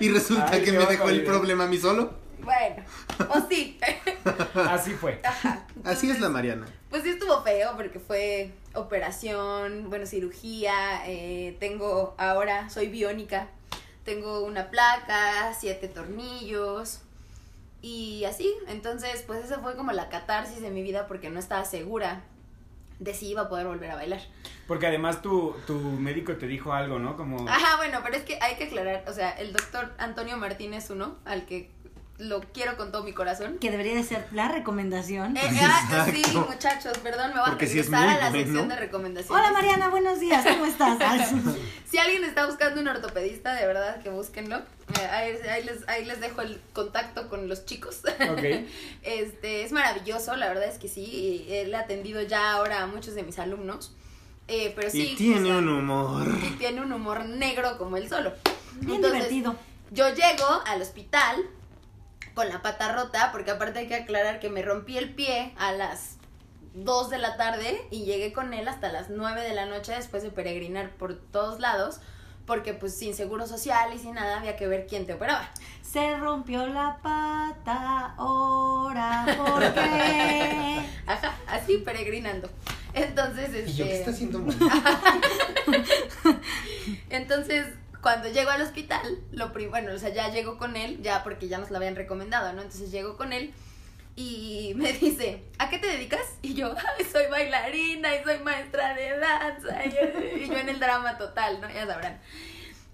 Y resulta Ay, que me dejó el problema a mí solo. Bueno, o sí. Así fue. Ajá. Así es la Mariana. Pues sí estuvo feo porque fue operación, bueno, cirugía, eh, tengo ahora, soy biónica, tengo una placa, siete tornillos y así. Entonces, pues esa fue como la catarsis de mi vida porque no estaba segura de si iba a poder volver a bailar. Porque además tu, tu médico te dijo algo, ¿no? Como. Ajá, bueno, pero es que hay que aclarar, o sea, el doctor Antonio Martínez uno, al que lo quiero con todo mi corazón. Que debería de ser la recomendación. Eh, ah, sí, muchachos, perdón, me voy a Porque regresar muy a la bueno. sección de recomendaciones. Hola Mariana, buenos días, ¿cómo estás? Si alguien está buscando un ortopedista, de verdad que búsquenlo. Eh, ahí, ahí les, ahí les dejo el contacto con los chicos. Ok. Este, es maravilloso, la verdad es que sí. y Él ha atendido ya ahora a muchos de mis alumnos. Eh, pero sí. Y tiene o sea, un humor. y tiene un humor negro como él solo. Bien Entonces, divertido. Yo llego al hospital con la pata rota, porque aparte hay que aclarar que me rompí el pie a las 2 de la tarde y llegué con él hasta las 9 de la noche después de peregrinar por todos lados, porque pues sin seguro social y sin nada había que ver quién te operaba. Se rompió la pata, ahora, ¿por qué? Ajá, así peregrinando. Entonces, ¿Y yo qué está este, haciendo mal? entonces cuando llego al hospital, lo prim- bueno, o sea, ya llego con él, ya porque ya nos lo habían recomendado, ¿no? Entonces llego con él y me dice, ¿a qué te dedicas? Y yo, "Ay, soy bailarina y soy maestra de danza. Y, y yo en el drama total, ¿no? Ya sabrán.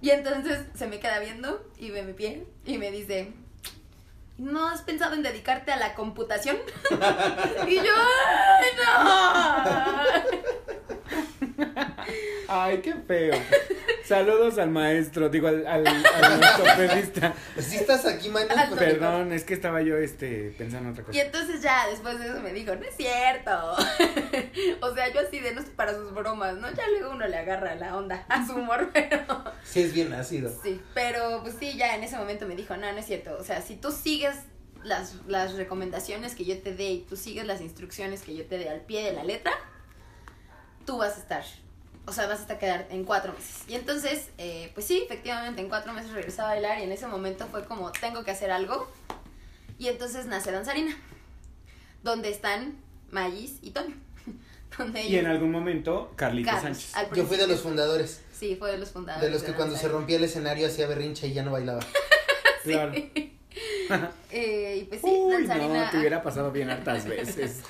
Y entonces se me queda viendo y ve mi pie y me dice, ¿no has pensado en dedicarte a la computación? y yo, ¡ay, no! Ay, qué feo. Saludos al maestro, digo, al, al, al ortopedista. Si estás aquí, man. Ah. Perdón, es que estaba yo este, pensando en otra Y cosa. entonces ya después de eso me dijo, no es cierto. o sea, yo así de no sé para sus bromas, ¿no? Ya luego uno le agarra la onda a su humor, pero Sí, es bien ácido. sí. Pero pues sí, ya en ese momento me dijo, no, no es cierto. O sea, si tú sigues las, las recomendaciones que yo te dé y tú sigues las instrucciones que yo te dé al pie de la letra, tú vas a estar. O sea, vas a estar quedar en cuatro meses. Y entonces, eh, pues sí, efectivamente, en cuatro meses regresé a bailar y en ese momento fue como, tengo que hacer algo. Y entonces nace Danzarina, donde están Magis y Toño. donde Y en algún momento, Carlitos Carlos, Sánchez. Yo fui de los fundadores. Sí, fue de los fundadores. De los que cuando se rompía el escenario hacía berrinche y ya no bailaba. Claro. Eh, y pues sí, Uy, Danzarina, no, te hubiera pasado bien hartas veces.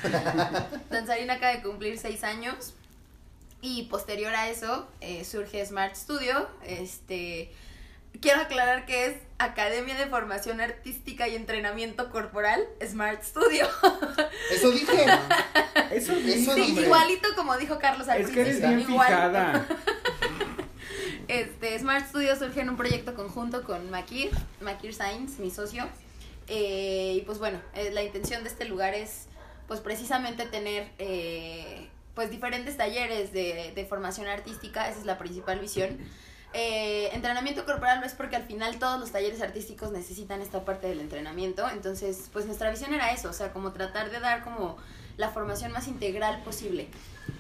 Danzarina acaba de cumplir seis años. Y posterior a eso eh, surge Smart Studio. Este, quiero aclarar que es Academia de Formación Artística y Entrenamiento Corporal Smart Studio. Eso dije. Eso, Eso Sí, igualito como dijo Carlos al Es que eres principio, bien igualito. Este, Smart Studio surge en un proyecto conjunto con Makir, Makir Sainz, mi socio. Eh, y pues bueno, eh, la intención de este lugar es pues precisamente tener eh, pues diferentes talleres de, de formación artística, esa es la principal visión. Eh, entrenamiento corporal no es porque al final todos los talleres artísticos necesitan esta parte del entrenamiento, entonces pues nuestra visión era eso, o sea, como tratar de dar como la formación más integral posible,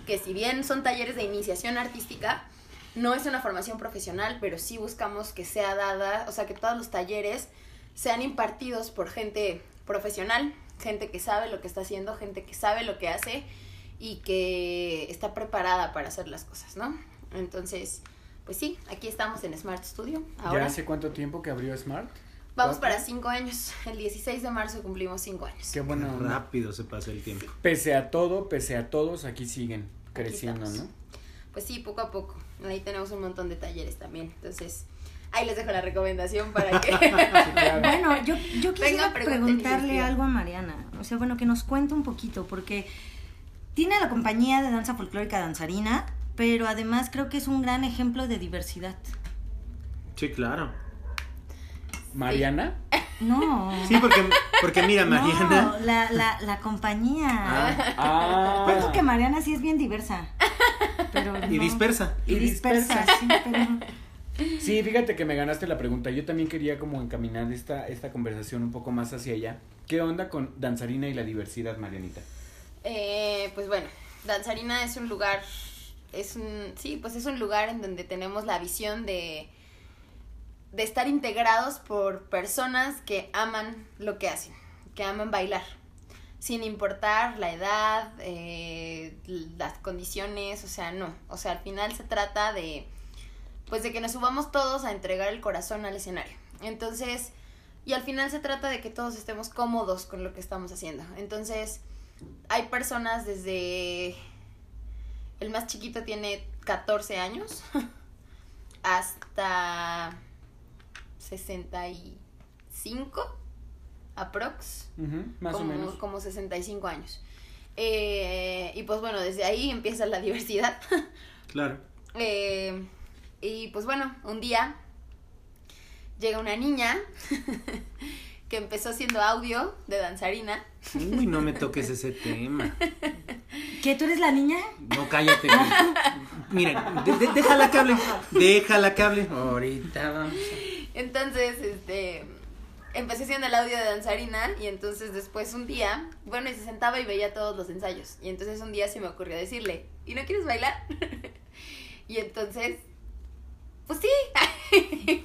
que si bien son talleres de iniciación artística, no es una formación profesional, pero sí buscamos que sea dada, o sea, que todos los talleres sean impartidos por gente profesional, gente que sabe lo que está haciendo, gente que sabe lo que hace y que está preparada para hacer las cosas, ¿no? Entonces, pues sí, aquí estamos en Smart Studio. ¿Ya hace cuánto tiempo que abrió Smart? vamos para cinco años. El 16 de marzo cumplimos cinco años. Qué bueno. Rápido se pasa el tiempo. Pese a todo, pese a todos, aquí siguen creciendo. ¿no? Pues sí, poco a poco. Ahí tenemos un montón de talleres también. Entonces, ahí les dejo la recomendación para que... Bueno, yo, yo quisiera Venga, preguntarle algo a Mariana. O sea, bueno, que nos cuente un poquito, porque tiene la compañía de danza folclórica danzarina, pero además creo que es un gran ejemplo de diversidad. Sí, claro. Mariana. No. Sí, porque, porque mira, Mariana. No, la, la, la compañía. Ah. Cuento que Mariana sí es bien diversa. Pero Y dispersa. Y dispersa. sí, pero... Sí, fíjate que me ganaste la pregunta. Yo también quería como encaminar esta, esta conversación un poco más hacia allá. ¿Qué onda con danzarina y la diversidad, Marianita? Eh, pues bueno, Danzarina es un lugar, es un, sí, pues es un lugar en donde tenemos la visión de, de estar integrados por personas que aman lo que hacen, que aman bailar, sin importar la edad, eh, las condiciones, o sea, no, o sea, al final se trata de, pues de que nos subamos todos a entregar el corazón al escenario. Entonces, y al final se trata de que todos estemos cómodos con lo que estamos haciendo. Entonces, hay personas desde el más chiquito tiene 14 años hasta 65 aprox Ujú, más como, o menos. como 65 años Eh, y pues bueno desde ahí empieza la diversidad Claro. Eh, y pues bueno, un día llega una niña que empezó haciendo audio de danzarina. Uy, no me toques ese tema. ¿Qué? ¿Tú eres la niña? No, cállate. Mira, de- de- déjala que hable. Déjala que hable. Ahorita vamos. Entonces, este, empecé haciendo el audio de danzarina y entonces después un día, bueno, y se sentaba y veía todos los ensayos. Y entonces un día se me ocurrió decirle, ¿y no quieres bailar? y entonces, pues sí.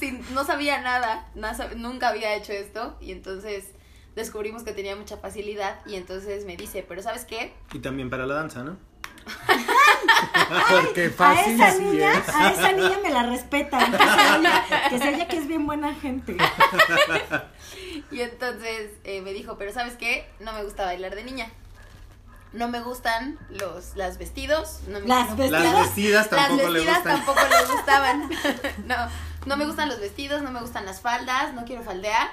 Sí, no sabía nada, nunca había hecho esto y entonces descubrimos que tenía mucha facilidad y entonces me dice, pero ¿sabes qué? Y también para la danza, ¿no? Porque A fácil esa sí niña, es. a esa niña me la respetan. Que se que, que es bien buena gente. Y entonces eh, me dijo, pero ¿sabes qué? No me gusta bailar de niña. No me gustan los las vestidos. No me, Las vestidas. Las vestidas tampoco las le vestidas gustan. tampoco les gustaban. no, no me gustan los vestidos, no me gustan las faldas, no quiero faldear,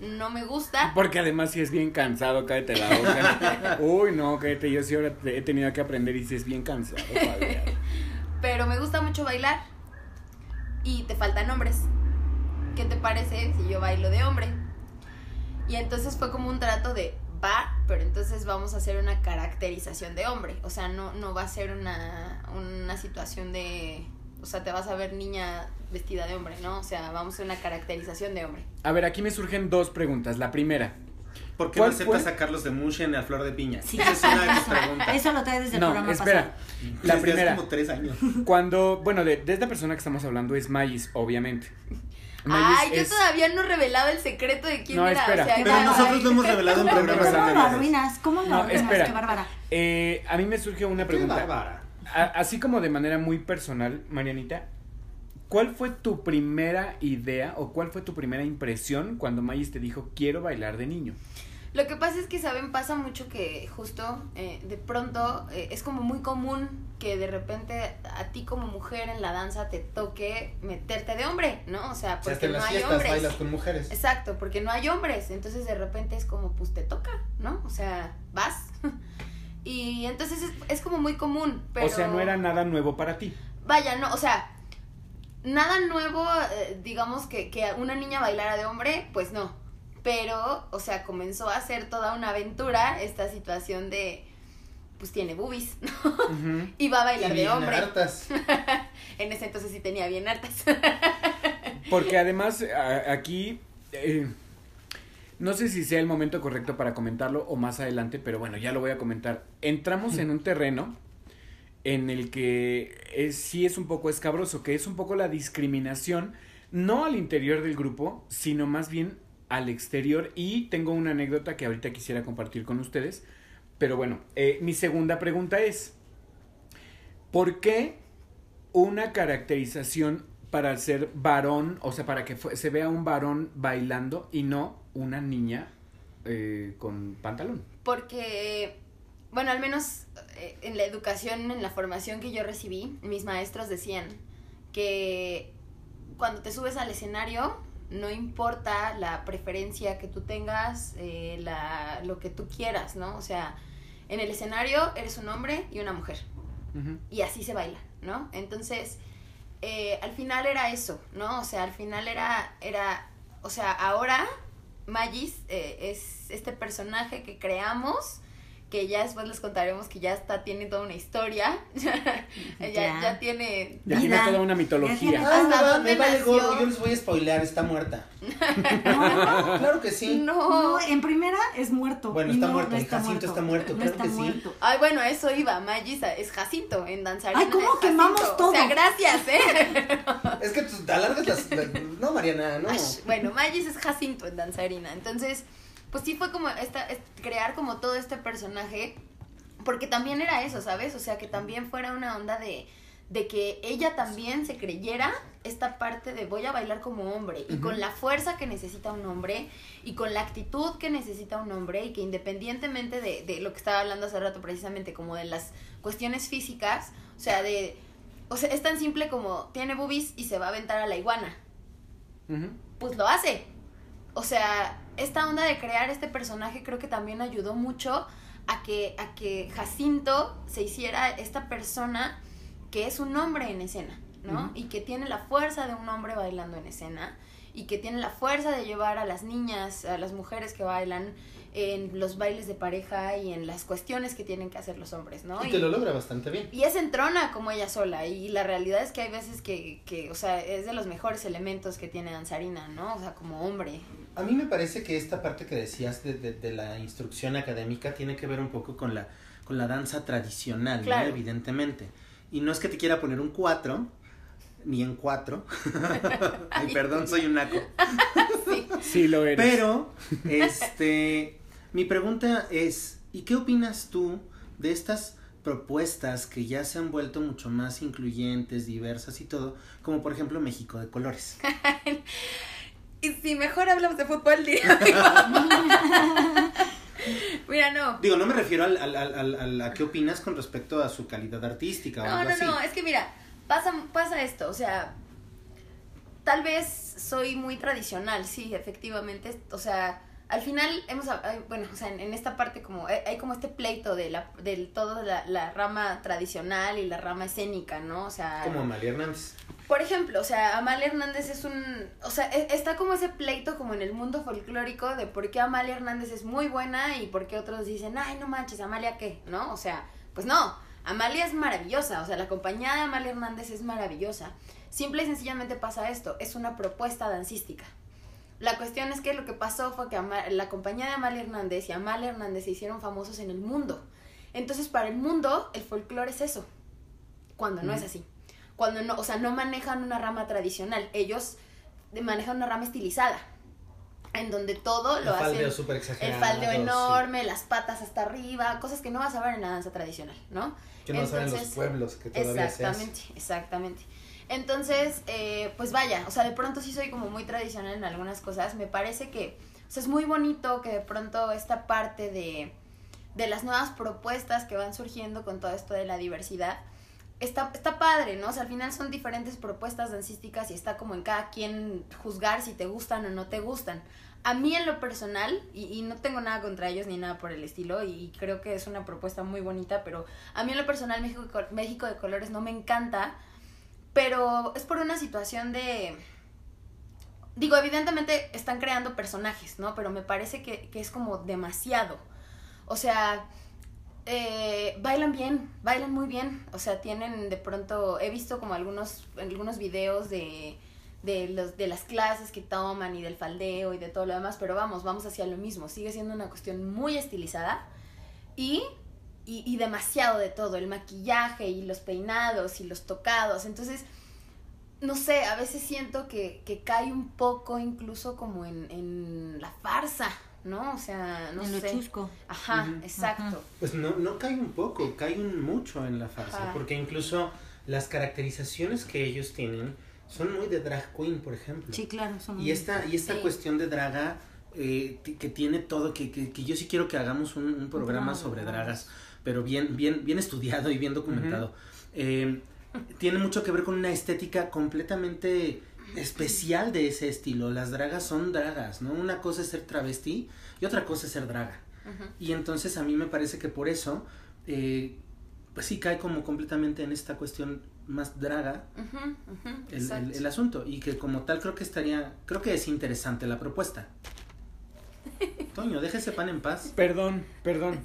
no me gusta. Porque además si es bien cansado, cállate la boca. Uy, no, cállate, yo sí ahora te- he tenido que aprender y si es bien cansado. Pero me gusta mucho bailar y te faltan hombres. ¿Qué te parece si yo bailo de hombre? Y entonces fue como un trato de pero entonces vamos a hacer una caracterización de hombre. O sea, no, no va a ser una, una situación de. O sea, te vas a ver niña vestida de hombre, ¿no? O sea, vamos a hacer una caracterización de hombre. A ver, aquí me surgen dos preguntas. La primera, ¿Por qué no ¿Cuál aceptas fue? a Carlos de Mush en la flor de piña? Sí. Esa es una de mis preguntas. Eso lo trae desde el no, programa espera. pasado. La Desde hace primera, como tres años. cuando, bueno, de, de esta persona que estamos hablando es Mayis, obviamente. Ay, yo todavía no revelaba el secreto de quién No, era. espera. O sea, Pero nosotros lo hemos revelado en ¿Cómo, programas cómo lo arruinas? ¿Cómo lo No, arruinas? espera. Qué bárbara. Eh, a mí me surge una pregunta. bárbara. A- así como de manera muy personal, Marianita, ¿cuál fue tu primera idea o cuál fue tu primera impresión cuando Mayis te dijo quiero bailar de niño? Lo que pasa es que, ¿saben? Pasa mucho que justo eh, de pronto eh, es como muy común que de repente a ti como mujer en la danza te toque meterte de hombre, ¿no? O sea, O sea, porque no las hay fiestas hombres. bailas con mujeres. Exacto, porque no hay hombres. Entonces de repente es como, pues te toca, ¿no? O sea, vas. y entonces es, es como muy común. Pero... O sea, no era nada nuevo para ti. Vaya, no, o sea, nada nuevo, eh, digamos que, que una niña bailara de hombre, pues no. Pero, o sea, comenzó a ser toda una aventura esta situación de, pues tiene boobies, ¿no? Ujú. Y va a Y bailar de bien hombre. hartas. En ese entonces sí tenía bien hartas. Porque además a- aquí eh, no sé si sea el momento correcto para comentarlo o más adelante, pero bueno, ya lo voy a comentar. Entramos en un terreno en el que es, sí es un poco escabroso, que es un poco la discriminación, no al interior del grupo, sino más bien al exterior. Y tengo una anécdota que ahorita quisiera compartir con ustedes. Pero bueno, eh, mi segunda pregunta es, ¿por qué una caracterización para ser varón, o sea, para que se vea un varón bailando y no una niña eh, con pantalón? Porque, bueno, al menos eh, en la educación, en la formación que yo recibí, mis maestros decían que cuando te subes al escenario, no importa la preferencia que tú tengas, eh, la, lo que tú quieras, ¿no? O sea, en el escenario eres un hombre y una mujer. Y así se baila, ¿no? Entonces, eh, al final era eso, ¿no? O sea, al final era, era, o sea, ahora Magis eh, es este personaje que creamos, que ya después les contaremos que ya está, tiene toda una historia, ya, Ya. ya tiene... Ya Vida. tiene toda una mitología. ¿Hasta Ay, me, va- dónde me vale nació? gorro, yo les voy a spoilear, está muerta. No, Claro que sí. No. no, en primera es muerto. Bueno, está no, muerto, no y Jacinto está muerto, No claro está que sí. muerto. Ay, bueno, eso iba, Magis es Jacinto en Danzarina. Ay, ¿cómo quemamos Jacinto. O sea, todo? gracias, ¿eh? Es que tú alargas las... la- No, Mariana, no. Ash, Bueno, Magis es Jacinto en Danzarina. Entonces, pues sí fue como esta, es- crear como todo este personaje. Porque también era eso, ¿sabes? O sea, que también fuera una onda de, de que ella también se creyera esta parte de voy a bailar como hombre. Y con la fuerza que necesita un hombre. Y con la actitud que necesita un hombre. Y que independientemente de, de lo que estaba hablando hace rato precisamente, como de las cuestiones físicas. O sea, de... O sea, es tan simple como tiene boobies y se va a aventar a la iguana pues lo hace. O sea, esta onda de crear este personaje creo que también ayudó mucho a que, a que Jacinto se hiciera esta persona que es un hombre en escena, ¿no? Y que tiene la fuerza de un hombre bailando en escena y que tiene la fuerza de llevar a las niñas, a las mujeres que bailan en los bailes de pareja y en las cuestiones que tienen que hacer los hombres, ¿no? Y te lo logra bastante bien. Y es entrona como ella sola. Y la realidad es que hay veces que, que, o sea, es de los mejores elementos que tiene Danzarina, ¿no? O sea, como hombre. A mí me parece que esta parte que decías de, de- de la instrucción académica tiene que ver un poco con la, con la danza tradicional, ¿no? Evidentemente. Y no es que te quiera poner un cuatro, ni en cuatro. Ay, perdón, soy un naco. Sí lo eres. Pero, este, mi pregunta es, ¿y qué opinas tú de estas propuestas que ya se han vuelto mucho más incluyentes, diversas y todo, como por ejemplo México de colores? Y si mejor hablamos de fútbol, diría. Mira, no. Digo, no me refiero al, al, al, al- a qué opinas con respecto a su calidad artística o No, algo no, así. no, es que mira, pasa, pasa esto, o sea, tal vez soy muy tradicional, sí, efectivamente, o sea, al final hemos, bueno, o sea, en, en esta parte como, hay, hay como este pleito de la, del todo la, la rama tradicional y la rama escénica, ¿no? O sea, Como Amalia Hernández. por ejemplo, o sea, Amalia Hernández es un, o sea, e- está como ese pleito como en el mundo folclórico de por qué Amalia Hernández es muy buena y por qué otros dicen, ay, no manches, Amalia qué, ¿no? O sea, pues no, Amalia es maravillosa, o sea, la compañía de Amalia Hernández es maravillosa. Simple y sencillamente pasa esto, es una propuesta dancística. La cuestión es que lo que pasó fue que la compañía de Amalia Hernández y Amalia Hernández se hicieron famosos en el mundo. Entonces, para el mundo, el folclore es eso, cuando no es así cuando no, o sea, no manejan una rama tradicional, ellos manejan una rama estilizada, en donde todo El lo faldeo hacen el exagerado. faldeo sí. enorme, las patas hasta arriba, cosas que no vas a ver en la danza tradicional, ¿no? Que no saben los Entonces, pueblos que todavía se hace. Exactamente, exactamente. Entonces, eh, pues vaya, o sea, de pronto sí soy como muy tradicional en algunas cosas. Me parece que, o sea, es muy bonito que de pronto esta parte de, de las nuevas propuestas que van surgiendo con todo esto de la diversidad, está, está padre, ¿no? O sea, al final son diferentes propuestas dancísticas y está como en cada quien juzgar si te gustan o no te gustan. A mí en lo personal, y, y no tengo nada contra ellos ni nada por el estilo, y creo que es una propuesta muy bonita, pero a mí en lo personal México, México de Colores no me encanta, pero es por una situación de... Digo, evidentemente están creando personajes, ¿no? Pero me parece que, que es como demasiado. O sea, eh, bailan bien, bailan muy bien. O sea, tienen de pronto, he visto como algunos, algunos videos de, de, los, de las clases que toman y del faldeo y de todo lo demás, pero vamos, vamos hacia lo mismo. Sigue siendo una cuestión muy estilizada y, y, y demasiado de todo, el maquillaje y los peinados y los tocados. Entonces, no sé, a veces siento que, que cae un poco incluso como en, en la farsa, ¿no? O sea, no en lo sé. chusco. Ajá, exacto. Pues no, no cae un poco, cae un mucho en la farsa, Ajá. porque incluso las caracterizaciones que ellos tienen son muy de drag queen, por ejemplo. Sí, claro. Son Y esta, y esta Sí. cuestión de draga eh, que tiene todo, que, que, que yo sí quiero que hagamos un, un programa sobre dragas, pero bien, bien, bien estudiado y bien documentado. Eh, tiene mucho que ver con una estética completamente especial de ese estilo. Las dragas son dragas, ¿no? Una cosa es ser travesti y otra cosa es ser draga. Y entonces a mí me parece que por eso, eh, pues sí cae como completamente en esta cuestión más draga el asunto. Y que como tal creo que estaría, creo que es interesante la propuesta. Toño, deja ese pan en paz. Perdón, perdón.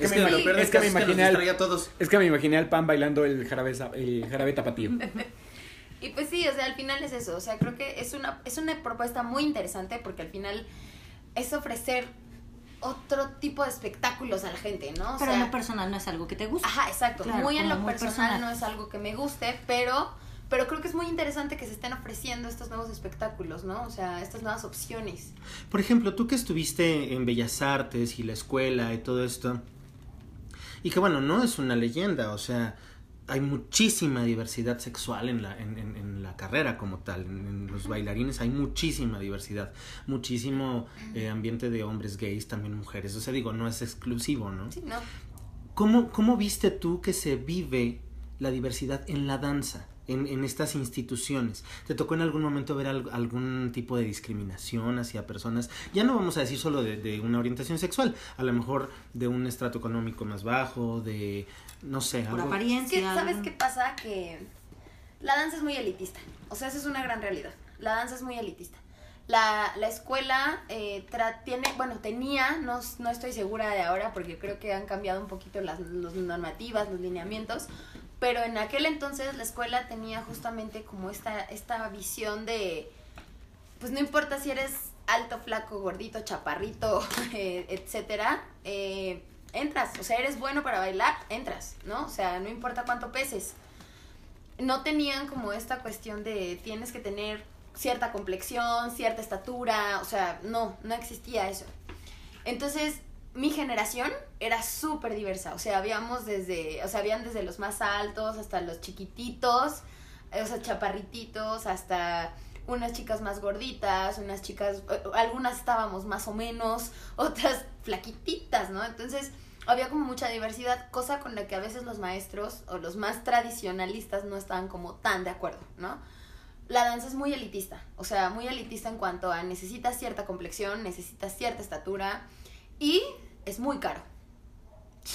Es me que, imag- lo peor es que me imaginé al- a todos. Es que me imaginé al pan bailando el jarabe, el jarabe tapatío. Y pues sí, o sea, al final es eso. O sea, creo que es una, es una propuesta muy interesante porque al final es ofrecer otro tipo de espectáculos a la gente, ¿no? O Pero sea, en lo personal no es algo que te gusta. Ajá, exacto. Claro, muy en lo muy personal, personal. no es algo que me guste, pero, pero creo que es muy interesante que se estén ofreciendo estos nuevos espectáculos, ¿no? O sea, estas nuevas opciones. Por ejemplo, tú que estuviste en Bellas Artes y la escuela y todo esto, y que bueno, no es una leyenda, o sea, hay muchísima diversidad sexual en la, en, en- en la carrera como tal, en, en los bailarines hay muchísima diversidad, muchísimo eh, ambiente de hombres gays, también mujeres, o sea, digo, no es exclusivo, ¿no? Sí, ¿no? ¿Cómo, ¿Cómo viste tú que se vive la diversidad en la danza, en, en estas instituciones? ¿Te tocó en algún momento ver al- algún tipo de discriminación hacia personas? Ya no vamos a decir solo de, de una orientación sexual, a lo mejor de un estrato económico más bajo, de, no sé, Por algo... Es apariencia. que, ¿sabes qué pasa? Que la danza es muy elitista. O sea, esa es una gran realidad. La danza es muy elitista. La, la escuela eh, tra- tiene, bueno, tenía, no, no estoy segura de ahora porque creo que han cambiado un poquito las normativas, los lineamientos, pero en aquel entonces la escuela tenía justamente como esta, esta visión de, pues no importa si eres alto, flaco, gordito, chaparrito, eh, etcétera, eh, entras, o sea, eres bueno para bailar, entras, ¿no? O sea, no importa cuánto peses. No tenían como esta cuestión de tienes que tener cierta complexión, cierta estatura, o sea, no, no existía eso. Entonces, mi generación era súper diversa, o sea, habíamos desde, o sea, habían desde los más altos hasta los chiquititos, eh, o sea, chaparrititos, hasta unas chicas más gorditas, unas chicas, eh, algunas estábamos más o menos, otras flaquititas, ¿no? Entonces, había como mucha diversidad, cosa con la que a veces los maestros o los más tradicionalistas no estaban como tan de acuerdo, ¿no? La danza es muy elitista, o sea, muy elitista en cuanto a necesitas cierta complexión, necesitas cierta estatura y es muy caro.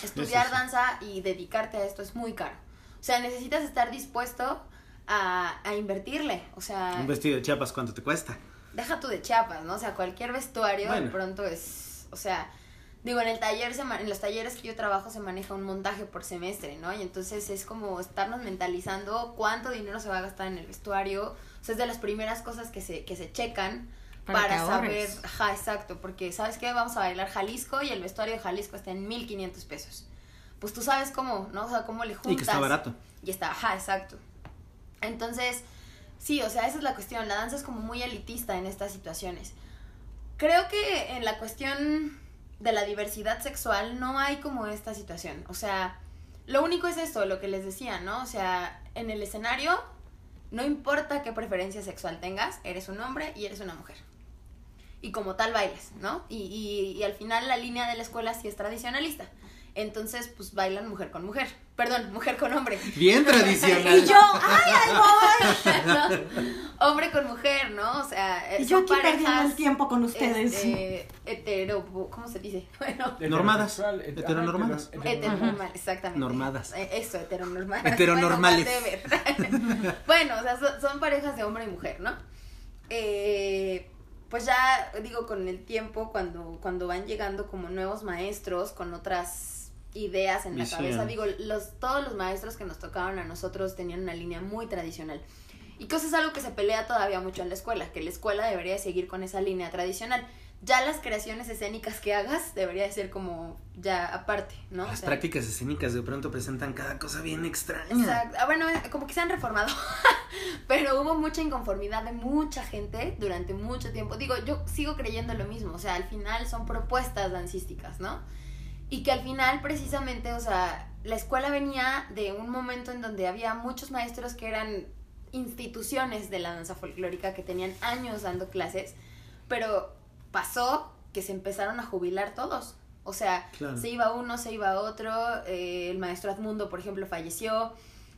Estudiar danza y dedicarte a esto es muy caro. O sea, necesitas estar dispuesto a, a invertirle, o sea, Un vestido de chiapas, ¿cuánto te cuesta? deja tú de Chiapas, ¿no? O sea, cualquier vestuario de Bueno. pronto es, o sea, digo, en el taller, se en los talleres que yo trabajo se maneja un montaje por semestre, ¿no? Y entonces es como estarnos mentalizando cuánto dinero se va a gastar en el vestuario, o sea, es de las primeras cosas que se, que se checan Para para, que saber, ajá, exacto, porque ¿sabes qué? Vamos a bailar Jalisco y el vestuario de Jalisco está en 1500 pesos. Pues tú sabes cómo, ¿no? O sea, cómo le juntas. Y que está barato. Y está, ajá, exacto. Entonces, sí, o sea, esa es la cuestión. La danza es como muy elitista en estas situaciones. Creo que en la cuestión de la diversidad sexual no hay como esta situación. O sea, lo único es esto, lo que les decía, ¿no? O sea, en el escenario no importa qué preferencia sexual tengas, eres un hombre y eres una mujer. Y como tal bailes, ¿no? Y, y, y al final la línea de la escuela sí es tradicionalista. Entonces, pues bailan mujer con mujer. Perdón, mujer con hombre. Bien tradicional. Y yo, ¡ay, ahí No, hombre con mujer, ¿no? O sea! Y yo aquí perdiendo el tiempo con ustedes. este, hetero, ¿cómo se dice? Bueno, Normadas. Heteronormadas. hetero- heteronormal, exactamente. Normadas. Eh, Eso, heteronormales. Heteronormales. Bueno, bueno, o sea, son, son parejas de hombre y mujer, ¿no? Eh, pues ya, digo, con el tiempo, cuando, cuando van llegando como nuevos maestros con otras ideas en la cabeza, digo, los, todos los maestros que nos tocaban a nosotros tenían una línea muy tradicional. Y que eso es algo que se pelea todavía mucho en la escuela, que la escuela debería de seguir con esa línea tradicional. Ya las creaciones escénicas que hagas debería de ser como ya aparte, ¿no? O Las sea, prácticas escénicas de pronto presentan cada cosa bien extraña. Exacto. Ah, bueno, eh, como que se han reformado. Pero hubo mucha inconformidad de mucha gente durante mucho tiempo. Digo, yo sigo creyendo lo mismo. O sea, al final son propuestas dancísticas, ¿no? Y que al final, precisamente, o sea, la escuela venía de un momento en donde había muchos maestros que eran instituciones de la danza folclórica que tenían años dando clases, pero pasó que se empezaron a jubilar todos. O sea, Claro. se iba uno, se iba otro, eh, el maestro Admundo, por ejemplo, falleció,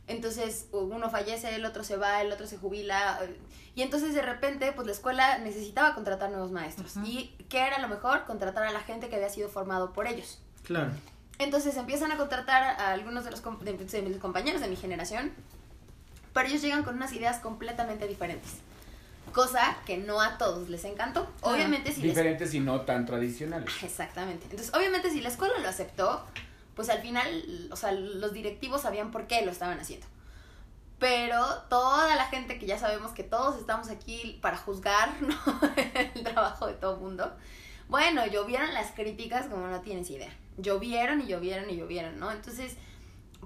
entonces uno fallece, el otro se va, el otro se jubila, eh, y entonces de repente, pues la escuela necesitaba contratar nuevos maestros. ¿Y qué era lo mejor? Contratar a la gente que había sido formado por ellos. Claro. Entonces empiezan a contratar a algunos de los com- de, de mis compañeros de mi generación, pero ellos llegan con unas ideas completamente diferentes. Cosa que no a todos les encantó. Obviamente si les Diferentes y no tan tradicionales. Exactamente. Entonces, obviamente, si la escuela lo aceptó, pues al final, o sea, los directivos sabían por qué lo estaban haciendo. Pero toda la gente que ya sabemos que todos estamos aquí para juzgar, ¿no? el trabajo de todo mundo. Bueno, llovieron las críticas como no tienes idea. Llovieron y llovieron y llovieron, ¿no? Entonces,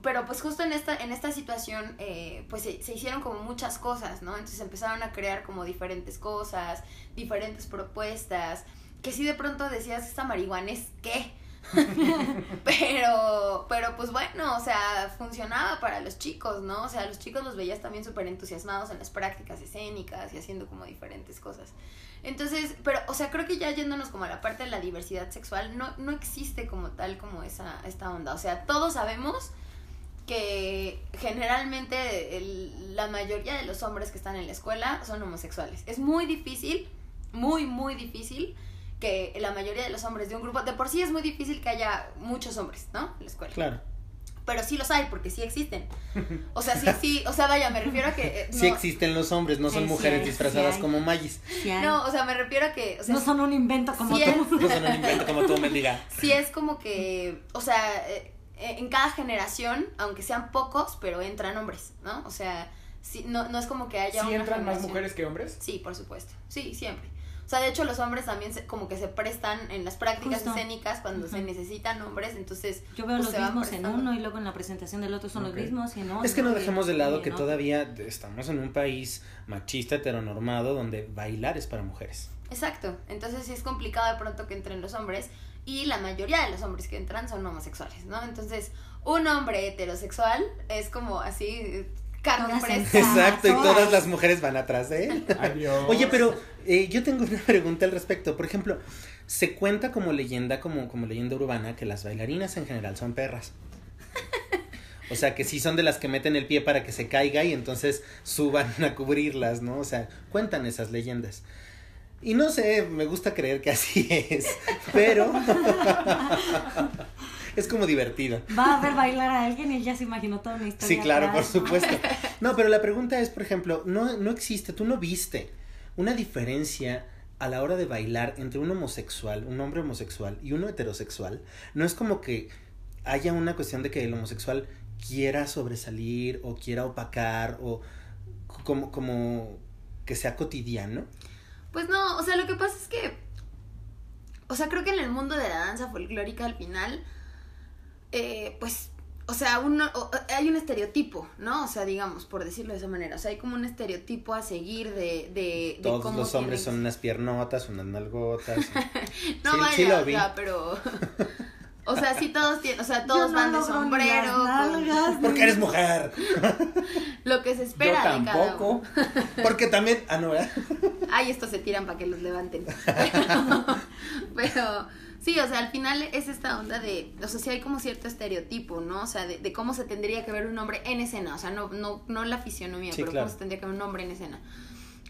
pero pues justo en esta, en esta situación, eh, pues se, se hicieron como muchas cosas, ¿no? Entonces empezaron a crear como diferentes cosas, diferentes propuestas, que si de pronto decías, esta marihuana es qué. pero, pero pues bueno, o sea, funcionaba para los chicos, ¿no? O sea, los chicos los veías también súper entusiasmados en las prácticas escénicas y haciendo como diferentes cosas. Entonces, pero, o sea, creo que ya yéndonos como a la parte de la diversidad sexual, no, no existe como tal como esa, esta onda. O sea, todos sabemos que generalmente el- la mayoría de los hombres que están en la escuela son homosexuales. Es muy difícil, muy, muy difícil que la mayoría de los hombres de un grupo, de por sí es muy difícil que haya muchos hombres, ¿no? En la escuela. Claro. Pero sí los hay, porque sí existen. O sea, sí, sí, o sea, vaya, me refiero a que... eh, Sí existen los hombres, no son Sí, mujeres sí disfrazadas como magis. No, o sea, me refiero a que... O sea, no son un invento como sí tú. No son un invento como tú, mendiga. sí es como que, o sea, eh, en cada generación, aunque sean pocos, pero entran hombres, ¿no? O sea, sí, no, no es como que haya ¿Sí una entran más mujeres que hombres? Sí, por supuesto. Sí, siempre. O sea, de hecho los hombres también se- como que se prestan en las prácticas Justo. escénicas cuando se necesitan hombres, entonces Yo veo pues, los mismos en uno y luego en la presentación del otro son los mismos y en otro. Es que no dejemos de lado que otro. todavía estamos en un país machista, heteronormado, donde bailar es para mujeres. Exacto. Entonces sí es complicado de pronto que entren los hombres y la mayoría de los hombres que entran son homosexuales, ¿no? Entonces, un hombre heterosexual es como así carne Todas fresca. Exacto, y todas. todas las mujeres van atrás de él. Adiós. Oye, pero eh, yo tengo una pregunta al respecto. Por ejemplo, se cuenta como leyenda, como, como leyenda urbana, que las bailarinas en general son perras. O sea, que sí son de las que meten el pie para que se caiga y entonces suban a cubrirlas, ¿no? O sea, cuentan esas leyendas. Y no sé, me gusta creer que así es, pero es como divertido. Va a ver bailar a alguien y ya se imaginó toda una historia. Sí, claro, por supuesto. No, pero la pregunta es, por ejemplo, no, no existe, tú no viste una diferencia a la hora de bailar entre un homosexual, un hombre homosexual y uno heterosexual. No es como que haya una cuestión de que el homosexual quiera sobresalir o quiera opacar o como, como que sea cotidiano. Pues no, o sea, lo que pasa es que, o sea, creo que en el mundo de la danza folclórica al final, eh, pues, o sea, uno, o- hay un estereotipo, ¿no? O sea, digamos, por decirlo de esa manera, o sea, hay como un estereotipo a seguir de, de, de Todos cómo los hombres son unas piernotas, unas nalgotas. No Sí, vaya, sí lo o vi. sea, pero, O sea, sí todos tienen, o sea, todos Yo no van de sombrero, nalgas, Porque eres mujer. lo que se Yo espera de cada tampoco. uno. Porque también. Ah, no, ¿verdad? Ay, estos se tiran para que los levanten. Pero, sí, o sea, al final es esta onda de, o sea, sí hay como cierto estereotipo, ¿no? O sea, de, de cómo se tendría que ver un hombre en escena, o sea, no, no, no la fisionomía, Sí, pero claro. cómo se tendría que ver un hombre en escena.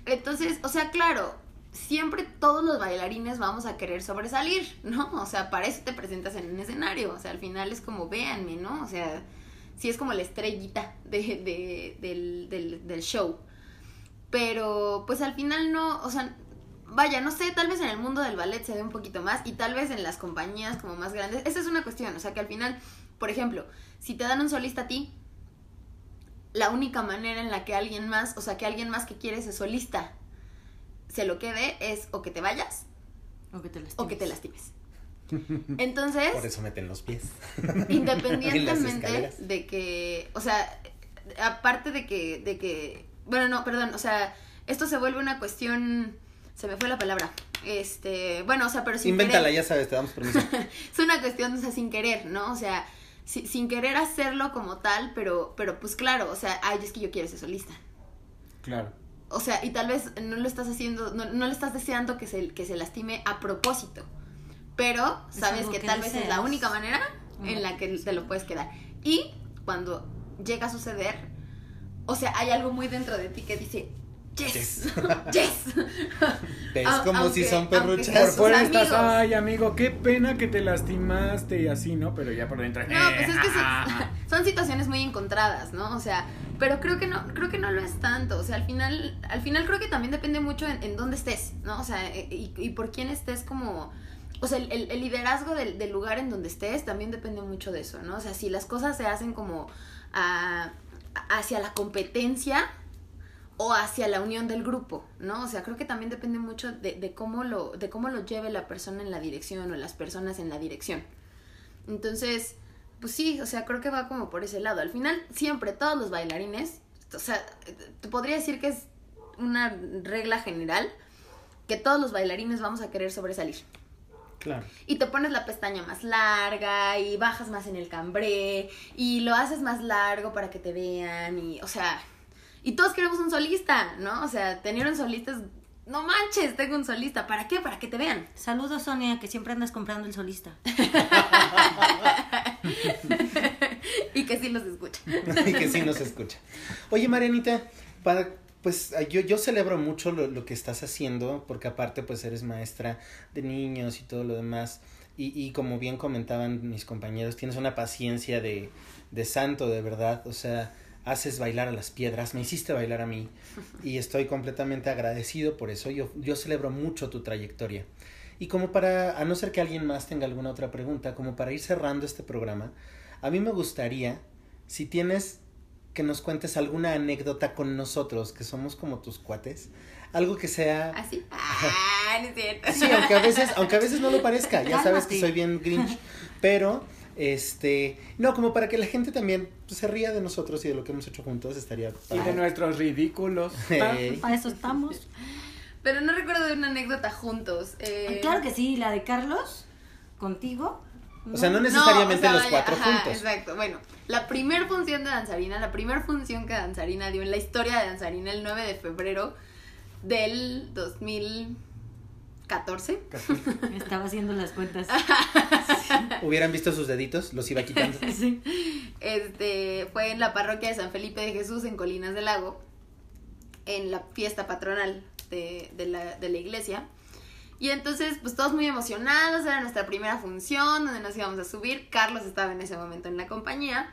Entonces, o sea, claro, siempre todos los bailarines vamos a querer sobresalir, ¿no? O sea, para eso te presentas en un escenario, o sea, al final es como, véanme, ¿no? O sea, sí es como la estrellita de, de- del, del, del show. Pero, pues al final no, o sea, vaya, no sé, tal vez en el mundo del ballet se ve un poquito más y tal vez en las compañías como más grandes. Esa es una cuestión, o sea, que al final, por ejemplo, si te dan un solista a ti, la única manera en la que alguien más, o sea, que alguien más que quiere ese solista se lo quede es o que te vayas O que te lastimes. o que te lastimes. Entonces, Por eso meten los pies. independientemente de que, o sea, aparte de que, de que, bueno, no, perdón, o sea, esto se vuelve una cuestión, se me fue la palabra, este, bueno, o sea, pero sin Invéntala, querer, ya sabes, te damos permiso. es una cuestión, o sea, sin querer, ¿no? O sea, si- sin querer hacerlo como tal, pero, pero pues claro, o sea, ay, es que yo quiero ser solista. Claro. O sea, y tal vez no lo estás haciendo, no, no le estás deseando que se, que se lastime a propósito. Pero Es sabes que, que tal vez es la única manera en la que te lo puedes quedar. Y cuando llega a suceder, o sea, hay algo muy dentro de ti que dice, yes, yes. ¿Ves Au- como aunque- si son perruchas? Por fuera estás, ay, amigo, qué pena que te lastimaste y así, ¿no? Pero ya por dentro. No, pues es que son, son situaciones muy encontradas, ¿no? O sea, pero creo que no, creo que no lo es tanto. O sea, al final, al final creo que también depende mucho en, en dónde estés, ¿no? O sea, eh, y, y por quién estés como. O sea, el- el liderazgo del, del lugar en donde estés también depende mucho de eso, ¿no? O sea, si las cosas se hacen como a- hacia la competencia o hacia la unión del grupo, ¿no? O sea, creo que también depende mucho de, de cómo lo, de cómo lo lleve la persona en la dirección o las personas en la dirección. Entonces, pues sí, o sea, creo que va como por ese lado. Al final, siempre todos los bailarines, o sea, te podría decir que es una regla general que todos los bailarines vamos a querer sobresalir. Claro. Y te pones la pestaña más larga y bajas más en el cambré y lo haces más largo para que te vean y, o sea, y todos queremos un solista, ¿no? O sea, tener un solista es, no manches, tengo un solista, ¿para qué? Para que te vean. Saludos, Sonia, que siempre andas comprando el solista. y que sí los escucha. y que sí nos escucha. Oye, Marianita, pues yo, yo celebro mucho lo, lo que estás haciendo, porque aparte pues eres maestra de niños y todo lo demás. Y, y como bien comentaban mis compañeros, tienes una paciencia de, de santo, de verdad. O sea, haces bailar a las piedras, me hiciste bailar a mí. Y estoy completamente agradecido por eso. Yo, yo celebro mucho tu trayectoria. Y como para, a no ser que alguien más tenga alguna otra pregunta, como para ir cerrando este programa, a mí me gustaría, si tienes que nos cuentes alguna anécdota con nosotros, que somos como tus cuates, algo que sea... ¿Así? Ah, no es cierto. Sí, aunque a veces, aunque a veces no lo parezca, ya sabes que soy bien grinch, pero este, no, como para que la gente también pues, se ría de nosotros y de lo que hemos hecho juntos, estaría Y de nuestros ridículos. Hey. Para eso estamos. Pero no recuerdo de una anécdota juntos. eh, Claro que sí, la de Carlos, contigo. O sea, no No, necesariamente o sea, los cuatro ajá, juntos. Exacto. Bueno, la primer función de Danzarina, la primer función que Danzarina dio en la historia de Danzarina el 9 de febrero del 2014. Estaba haciendo las cuentas. Hubieran visto sus deditos, los iba quitando. Sí. Este fue en la parroquia de San Felipe de Jesús en Colinas del Lago, en la fiesta patronal de, la, de la iglesia. Y entonces, pues todos muy emocionados, era nuestra primera función donde nos íbamos a subir. Carlos estaba en ese momento en la compañía.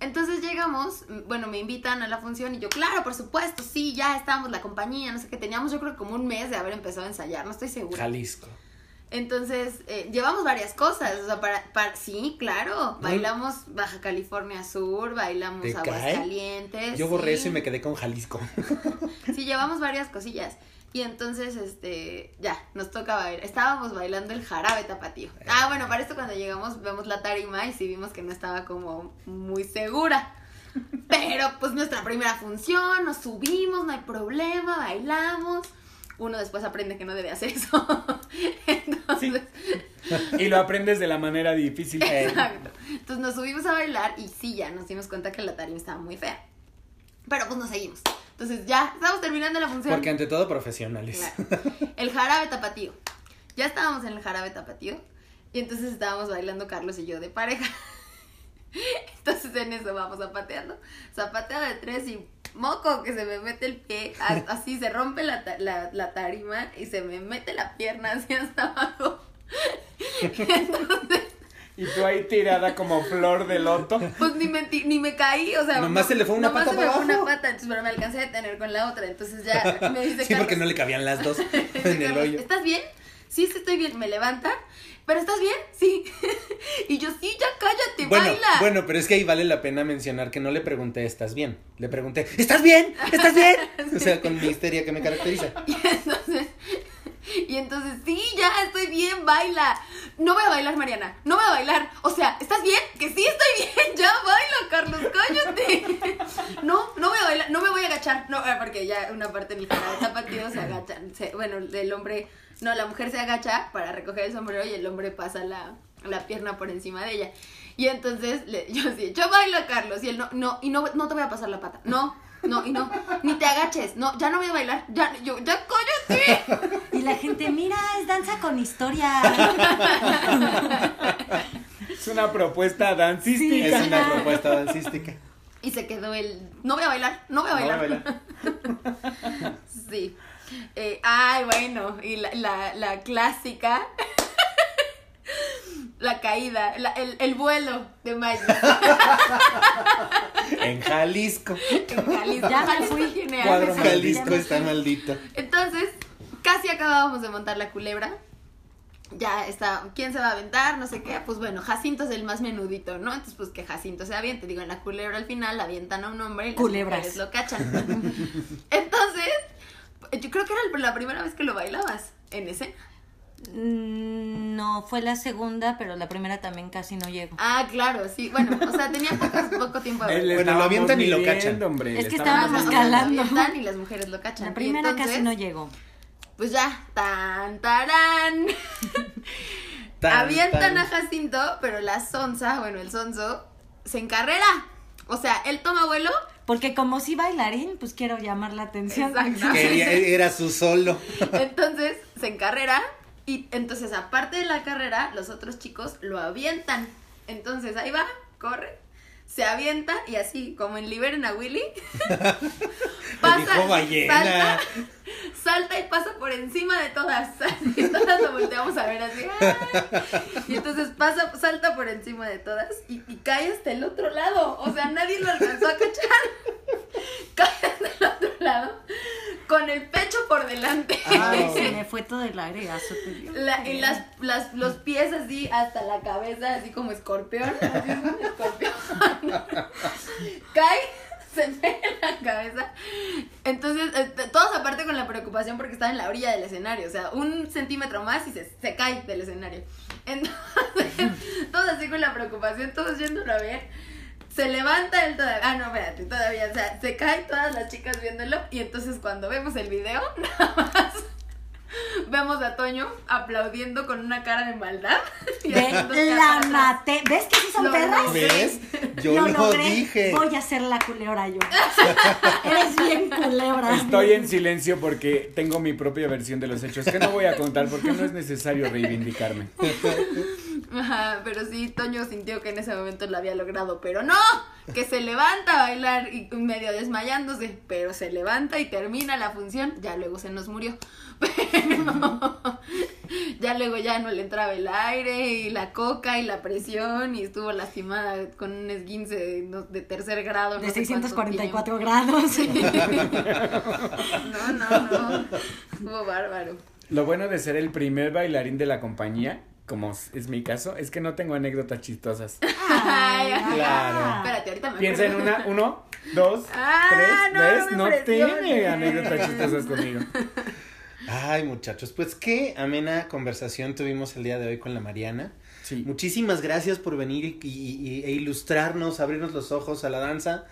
Entonces llegamos, bueno, me invitan a la función y yo, claro, por supuesto, sí, ya estábamos la compañía, no sé qué, teníamos yo creo como un mes de haber empezado a ensayar, no estoy segura. Jalisco. Entonces, eh, llevamos varias cosas, o sea, para, para sí, claro, bailamos Baja California Sur, bailamos. Aguascalientes. Yo borré sí. eso y me quedé con Jalisco. Sí, llevamos varias cosillas. Y entonces, este, ya, nos toca bailar. Estábamos bailando el jarabe tapatío. Ah, bueno, para esto cuando llegamos vemos la tarima y sí vimos que no estaba como muy segura. Pero pues nuestra primera función, nos subimos, no hay problema, bailamos. Uno después aprende que no debe hacer eso. Entonces, Y lo aprendes de la manera difícil. Exacto. Entonces nos subimos a bailar y sí, ya nos dimos cuenta que la tarima estaba muy fea. Pero pues nos seguimos. Entonces ya estamos terminando la función. Porque ante todo profesionales. Claro. El jarabe tapatío. Ya estábamos en el jarabe tapatío. Y entonces estábamos bailando Carlos y yo de pareja. Entonces en eso vamos zapateando. Zapateo de tres y moco que se me mete el pie. Así se rompe la, la, la tarima y se me mete la pierna hacia hasta abajo. Entonces, Y tú ahí tirada como flor de loto. pues ni me, ni me caí, o sea. Nomás se le fue una nomás pata se me fue una pata, entonces, pero me alcancé a detener con la otra. Entonces ya me dice Sí, porque no le cabían las dos en el hoyo. ¿Estás bien? Sí, sí, estoy bien. Me levanta. ¿Pero estás bien? Sí. y yo, sí, ya cállate, Bueno, baila. bueno, pero es que ahí vale la pena mencionar que no le pregunté, ¿estás bien? Le pregunté, ¿estás bien? ¿Estás bien? O sea, con mi histeria que me caracteriza. Y entonces, y entonces, sí, ya estoy bien, baila. No voy a bailar, Mariana. No voy a bailar. O sea, ¿estás bien? Que sí estoy bien. Ya baila, Carlos, cállate. No, no voy a bailar, no me voy a agachar. No, ah, porque ya una parte del jarabe tapatío se agachan. se- bueno, el hombre, no, la mujer se agacha para recoger el sombrero y el hombre pasa la, la pierna por encima de ella. Y entonces le, yo así, yo bailo, Carlos. Y él, no, no, y no, no te voy a pasar la pata. No, no, y no, ni te agaches. No, ya no voy a bailar. Ya, yo, ya cállate. Y la gente, mira, es danza con historia. Es una propuesta dancística. Es una propuesta dancística. Y se quedó el, no voy a bailar, no voy a No voy a bailar. Sí. Eh, ay, bueno, y la, la, la clásica. La caída, la- el, el vuelo de Miley. En Jalisco. En Jalisco. Ya me Jalisco fui. Cuadro está maldito. Entonces, casi acabábamos de montar la culebra. Ya está, ¿quién se va a aventar? No sé qué. Pues bueno, Jacinto es el más menudito, ¿no? Entonces, pues que Jacinto se aviente. Digo, en la culebra al final la avientan a un hombre y las Culebras. lo cachan. Entonces, yo creo que era la primera vez que lo bailabas en escena. Mm, No, fue la segunda, pero la primera también casi no llego. Ah, claro, sí. Bueno, o sea, tenía poco, poco tiempo de Bueno, lo avientan y lo cachan. hombre, Es que estábamos- estábamos O sea, lo escalando. avientan y las mujeres lo cachan. La primera casi no llego. Pues ya, tan, tarán. Tan, Avientan tan. a Jacinto, pero la sonza, bueno, el sonso, se encarrera. O sea, él toma vuelo. Porque como si bailarín, pues quiero llamar la atención. Exacto. Quería- era su solo. Entonces se encarrera. Y entonces, aparte de la carrera, los otros chicos lo avientan. Entonces ahí va, corre, se avienta y así, como en Liberen a Willy, ballena. salta, salta y pasa por encima de todas. Y todas lo volteamos a ver así. ¡ay! Y entonces pasa, salta por encima de todas y, y cae hasta el otro lado. O sea, nadie lo alcanzó a cachar. Cae hasta el otro lado con el pecho por delante. Ay, se me fue todo el aire. La- y las, las, los pies así hasta la cabeza, así como escorpión. Así es un escorpión. Cae, se en la cabeza. Entonces, este, todos aparte con la preocupación porque estaba en la orilla del escenario. O sea, un centímetro más y se, se cae del escenario. Entonces, todos así con la preocupación, todos yéndolo a ver. Se levanta él todavía. Ah, no, espérate, todavía. O sea, se caen todas las chicas viéndolo. Y entonces cuando vemos el video, nada más vemos a Toño aplaudiendo con una cara de maldad. y la maté. ¿Ves que sí son Lo perras? ¿Ves? Yo Lo lo, logré. dije. Voy a hacer la culebra yo. Eres bien culebra. Estoy en silencio porque tengo mi propia versión de los hechos que no voy a contar porque no es necesario reivindicarme. Ajá, pero sí, Toño sintió que en ese momento lo había logrado, pero no, que se levanta a bailar y medio desmayándose, pero se levanta y termina la función, ya luego se nos murió, pero ya luego ya no le entraba el aire y la coca y la presión y estuvo lastimada con un esguince de, no- de tercer grado. De no sé cuánto 644 grados. No, no, no, estuvo bárbaro. Lo bueno de ser el primer bailarín de la compañía, como es mi caso, es que no tengo anécdotas chistosas. Ay, Claro. Espérate, ahorita me Piensa en una, uno, dos, Ah, tres, no, ¿ves? no tiene anécdotas chistosas conmigo. Ay, muchachos, pues qué amena conversación tuvimos el día de hoy con la Mariana. Sí. Muchísimas gracias por venir y, y- y- e ilustrarnos, abrirnos los ojos a la danza.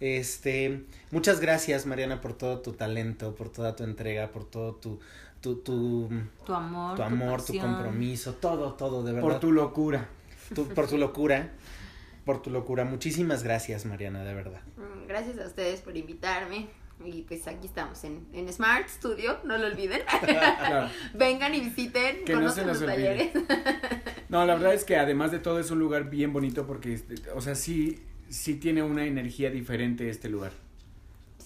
Este, muchas gracias, Mariana, por todo tu talento, por toda tu entrega, por todo tu, tu, tu, Tu amor, tu amor, tu compromiso, todo, todo, de verdad. Por tu locura. tu, por tu locura, por tu locura. Muchísimas gracias, Mariana, de verdad. Mm, Gracias a ustedes por invitarme. Y pues aquí estamos en, en Smart Studio, no lo olviden. Claro. Vengan y visiten, Que no se nos los olvide. talleres. No, la verdad es que además de todo es un lugar bien bonito porque, este, o sea, sí, sí tiene una energía diferente este lugar.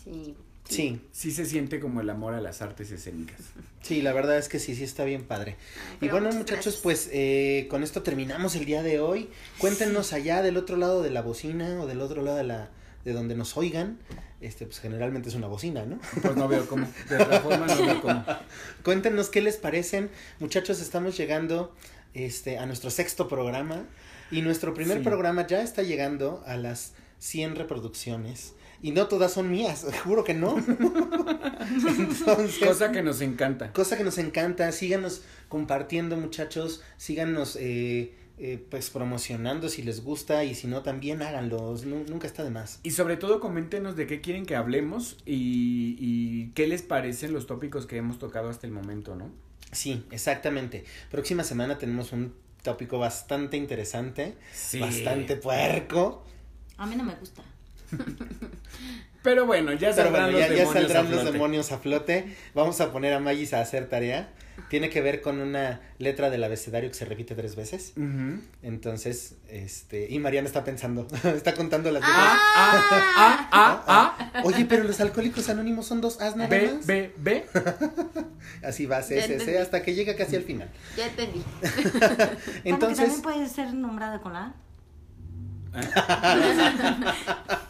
Sí. Sí, Sí se siente como el amor a las artes escénicas. sí, la verdad es que sí, sí está bien padre. Ay, Y bueno, muchachos, gracias. pues eh, con esto terminamos el día de hoy. Cuéntenos allá del otro lado de la bocina o del otro lado de la de donde nos oigan. Este, pues generalmente es una bocina, ¿no? Pues no veo cómo. De otra forma no veo cómo. Cuéntenos qué les parecen. Muchachos, estamos llegando este, a nuestro sexto programa. Y nuestro primer Sí. programa ya está llegando a las 100 reproducciones. Y no todas son mías, juro que no. Entonces, Cosa que nos encanta. cosa que nos encanta. Síganos compartiendo, muchachos. Síganos eh, eh, pues promocionando si les gusta. Y si no, también háganlo. Nu- nunca está de más. Y sobre todo coméntenos de qué quieren que hablemos y, y qué les parecen los tópicos que hemos tocado hasta el momento, ¿no? Sí, exactamente. Próxima semana tenemos un tópico bastante interesante. Sí. Bastante puerco. A mí no me gusta. Pero bueno, ya saldrán bueno, ya, los ya demonios saldrán a los flote. demonios a flote. Vamos a poner a Magis a hacer tarea. Tiene que ver con una letra del abecedario que se repite tres veces. Entonces, este, y Mariana está pensando, está contando las Ah, letras. ah, ah, ah, Oye, pero los alcohólicos anónimos son dos As ah. nada B, más. B, B. Así va, C, C, C, hasta que llega casi al final. Ya entendí. Bueno, que Entonces, también puede ser nombrada con la A.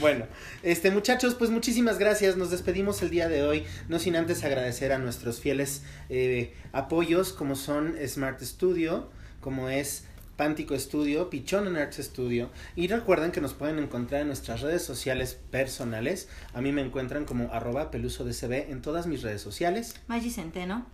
Bueno, este muchachos, pues muchísimas gracias. Nos despedimos el día de hoy, no sin antes agradecer a nuestros fieles eh, apoyos, como son Smart Studio, como es Pántico Studio, Pichón en Arts Studio. Y recuerden que nos pueden encontrar en nuestras redes sociales personales. A mí me encuentran como arroba pelusodcb en todas mis redes sociales. Maggi Centeno.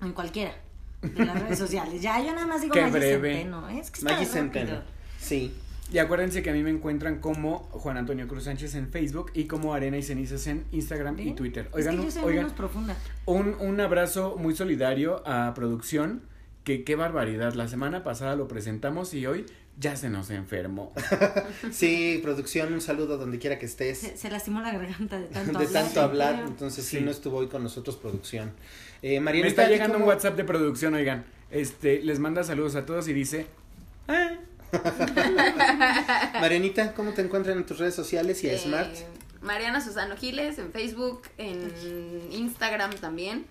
En cualquiera de las redes sociales. Ya, yo nada más digo Maggi. Centeno. Es que está Maggi. Centeno. Sí. Y acuérdense que a mí me encuentran como Juan Antonio Cruz Sánchez en Facebook y como Arena y Cenizas en Instagram y. Twitter. Es Oigan, que yo soy oigan, menos profunda. un, un abrazo muy solidario a producción. Que qué barbaridad. La semana pasada lo presentamos y hoy ya se nos enfermó. Sí, producción, un saludo donde quiera que estés. Se, se lastimó la garganta de tanto de hablar. tanto hablar, entonces sí, Sí. no estuvo hoy con nosotros producción. Eh, Mariana, Me está ¿aquí llegando un WhatsApp de producción, oigan. Este, les manda saludos a todos y dice. "Ah, Marianita, ¿cómo te encuentran en tus redes sociales y a Eh, Smart? Mariana Susano Giles en Facebook, en Instagram también.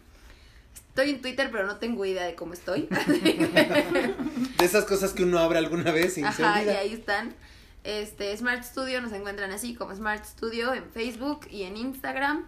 Estoy en Twitter, pero no tengo idea de cómo estoy. De esas cosas que uno abre alguna vez y se Ajá, y olvida. ahí están. Este, Smart Studio nos encuentran así como Smart Studio en Facebook y en Instagram.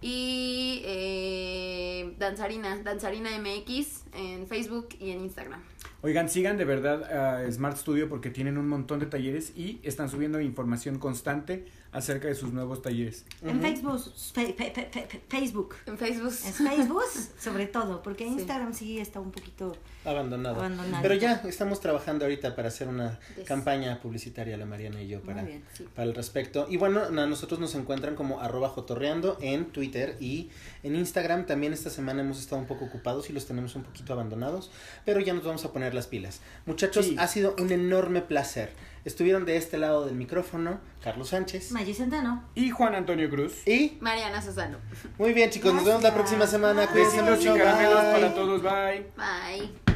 Y eh, Danzarina, Danzarina MX en Facebook y en Instagram. Oigan, sigan de verdad a Smart Studio porque tienen un montón de talleres y están subiendo información constante acerca de sus nuevos talleres. En Facebook, fe- fe- fe- fe- Facebook. En Facebook. Es Facebook, sobre todo, porque Sí. Instagram sí está un poquito Abandonado. abandonado. Pero ya estamos trabajando ahorita para hacer una Yes. campaña publicitaria, la Mariana y yo, para, Muy bien. Sí. para el respecto. Y bueno, a nosotros nos encuentran como arroba jotorreando en Twitter y en Instagram. También esta semana hemos estado un poco ocupados y los tenemos un poquito abandonados, pero ya nos vamos a poner las pilas. Muchachos, Sí. ha sido un enorme placer. Estuvieron de este lado del micrófono Carlos Sánchez Maggi Centeno. Y Juan Antonio Cruz. y Mariana Susano. muy bien chicos, nos vemos la próxima semana. Cuídense mucho. bye. para todos. Bye. Bye.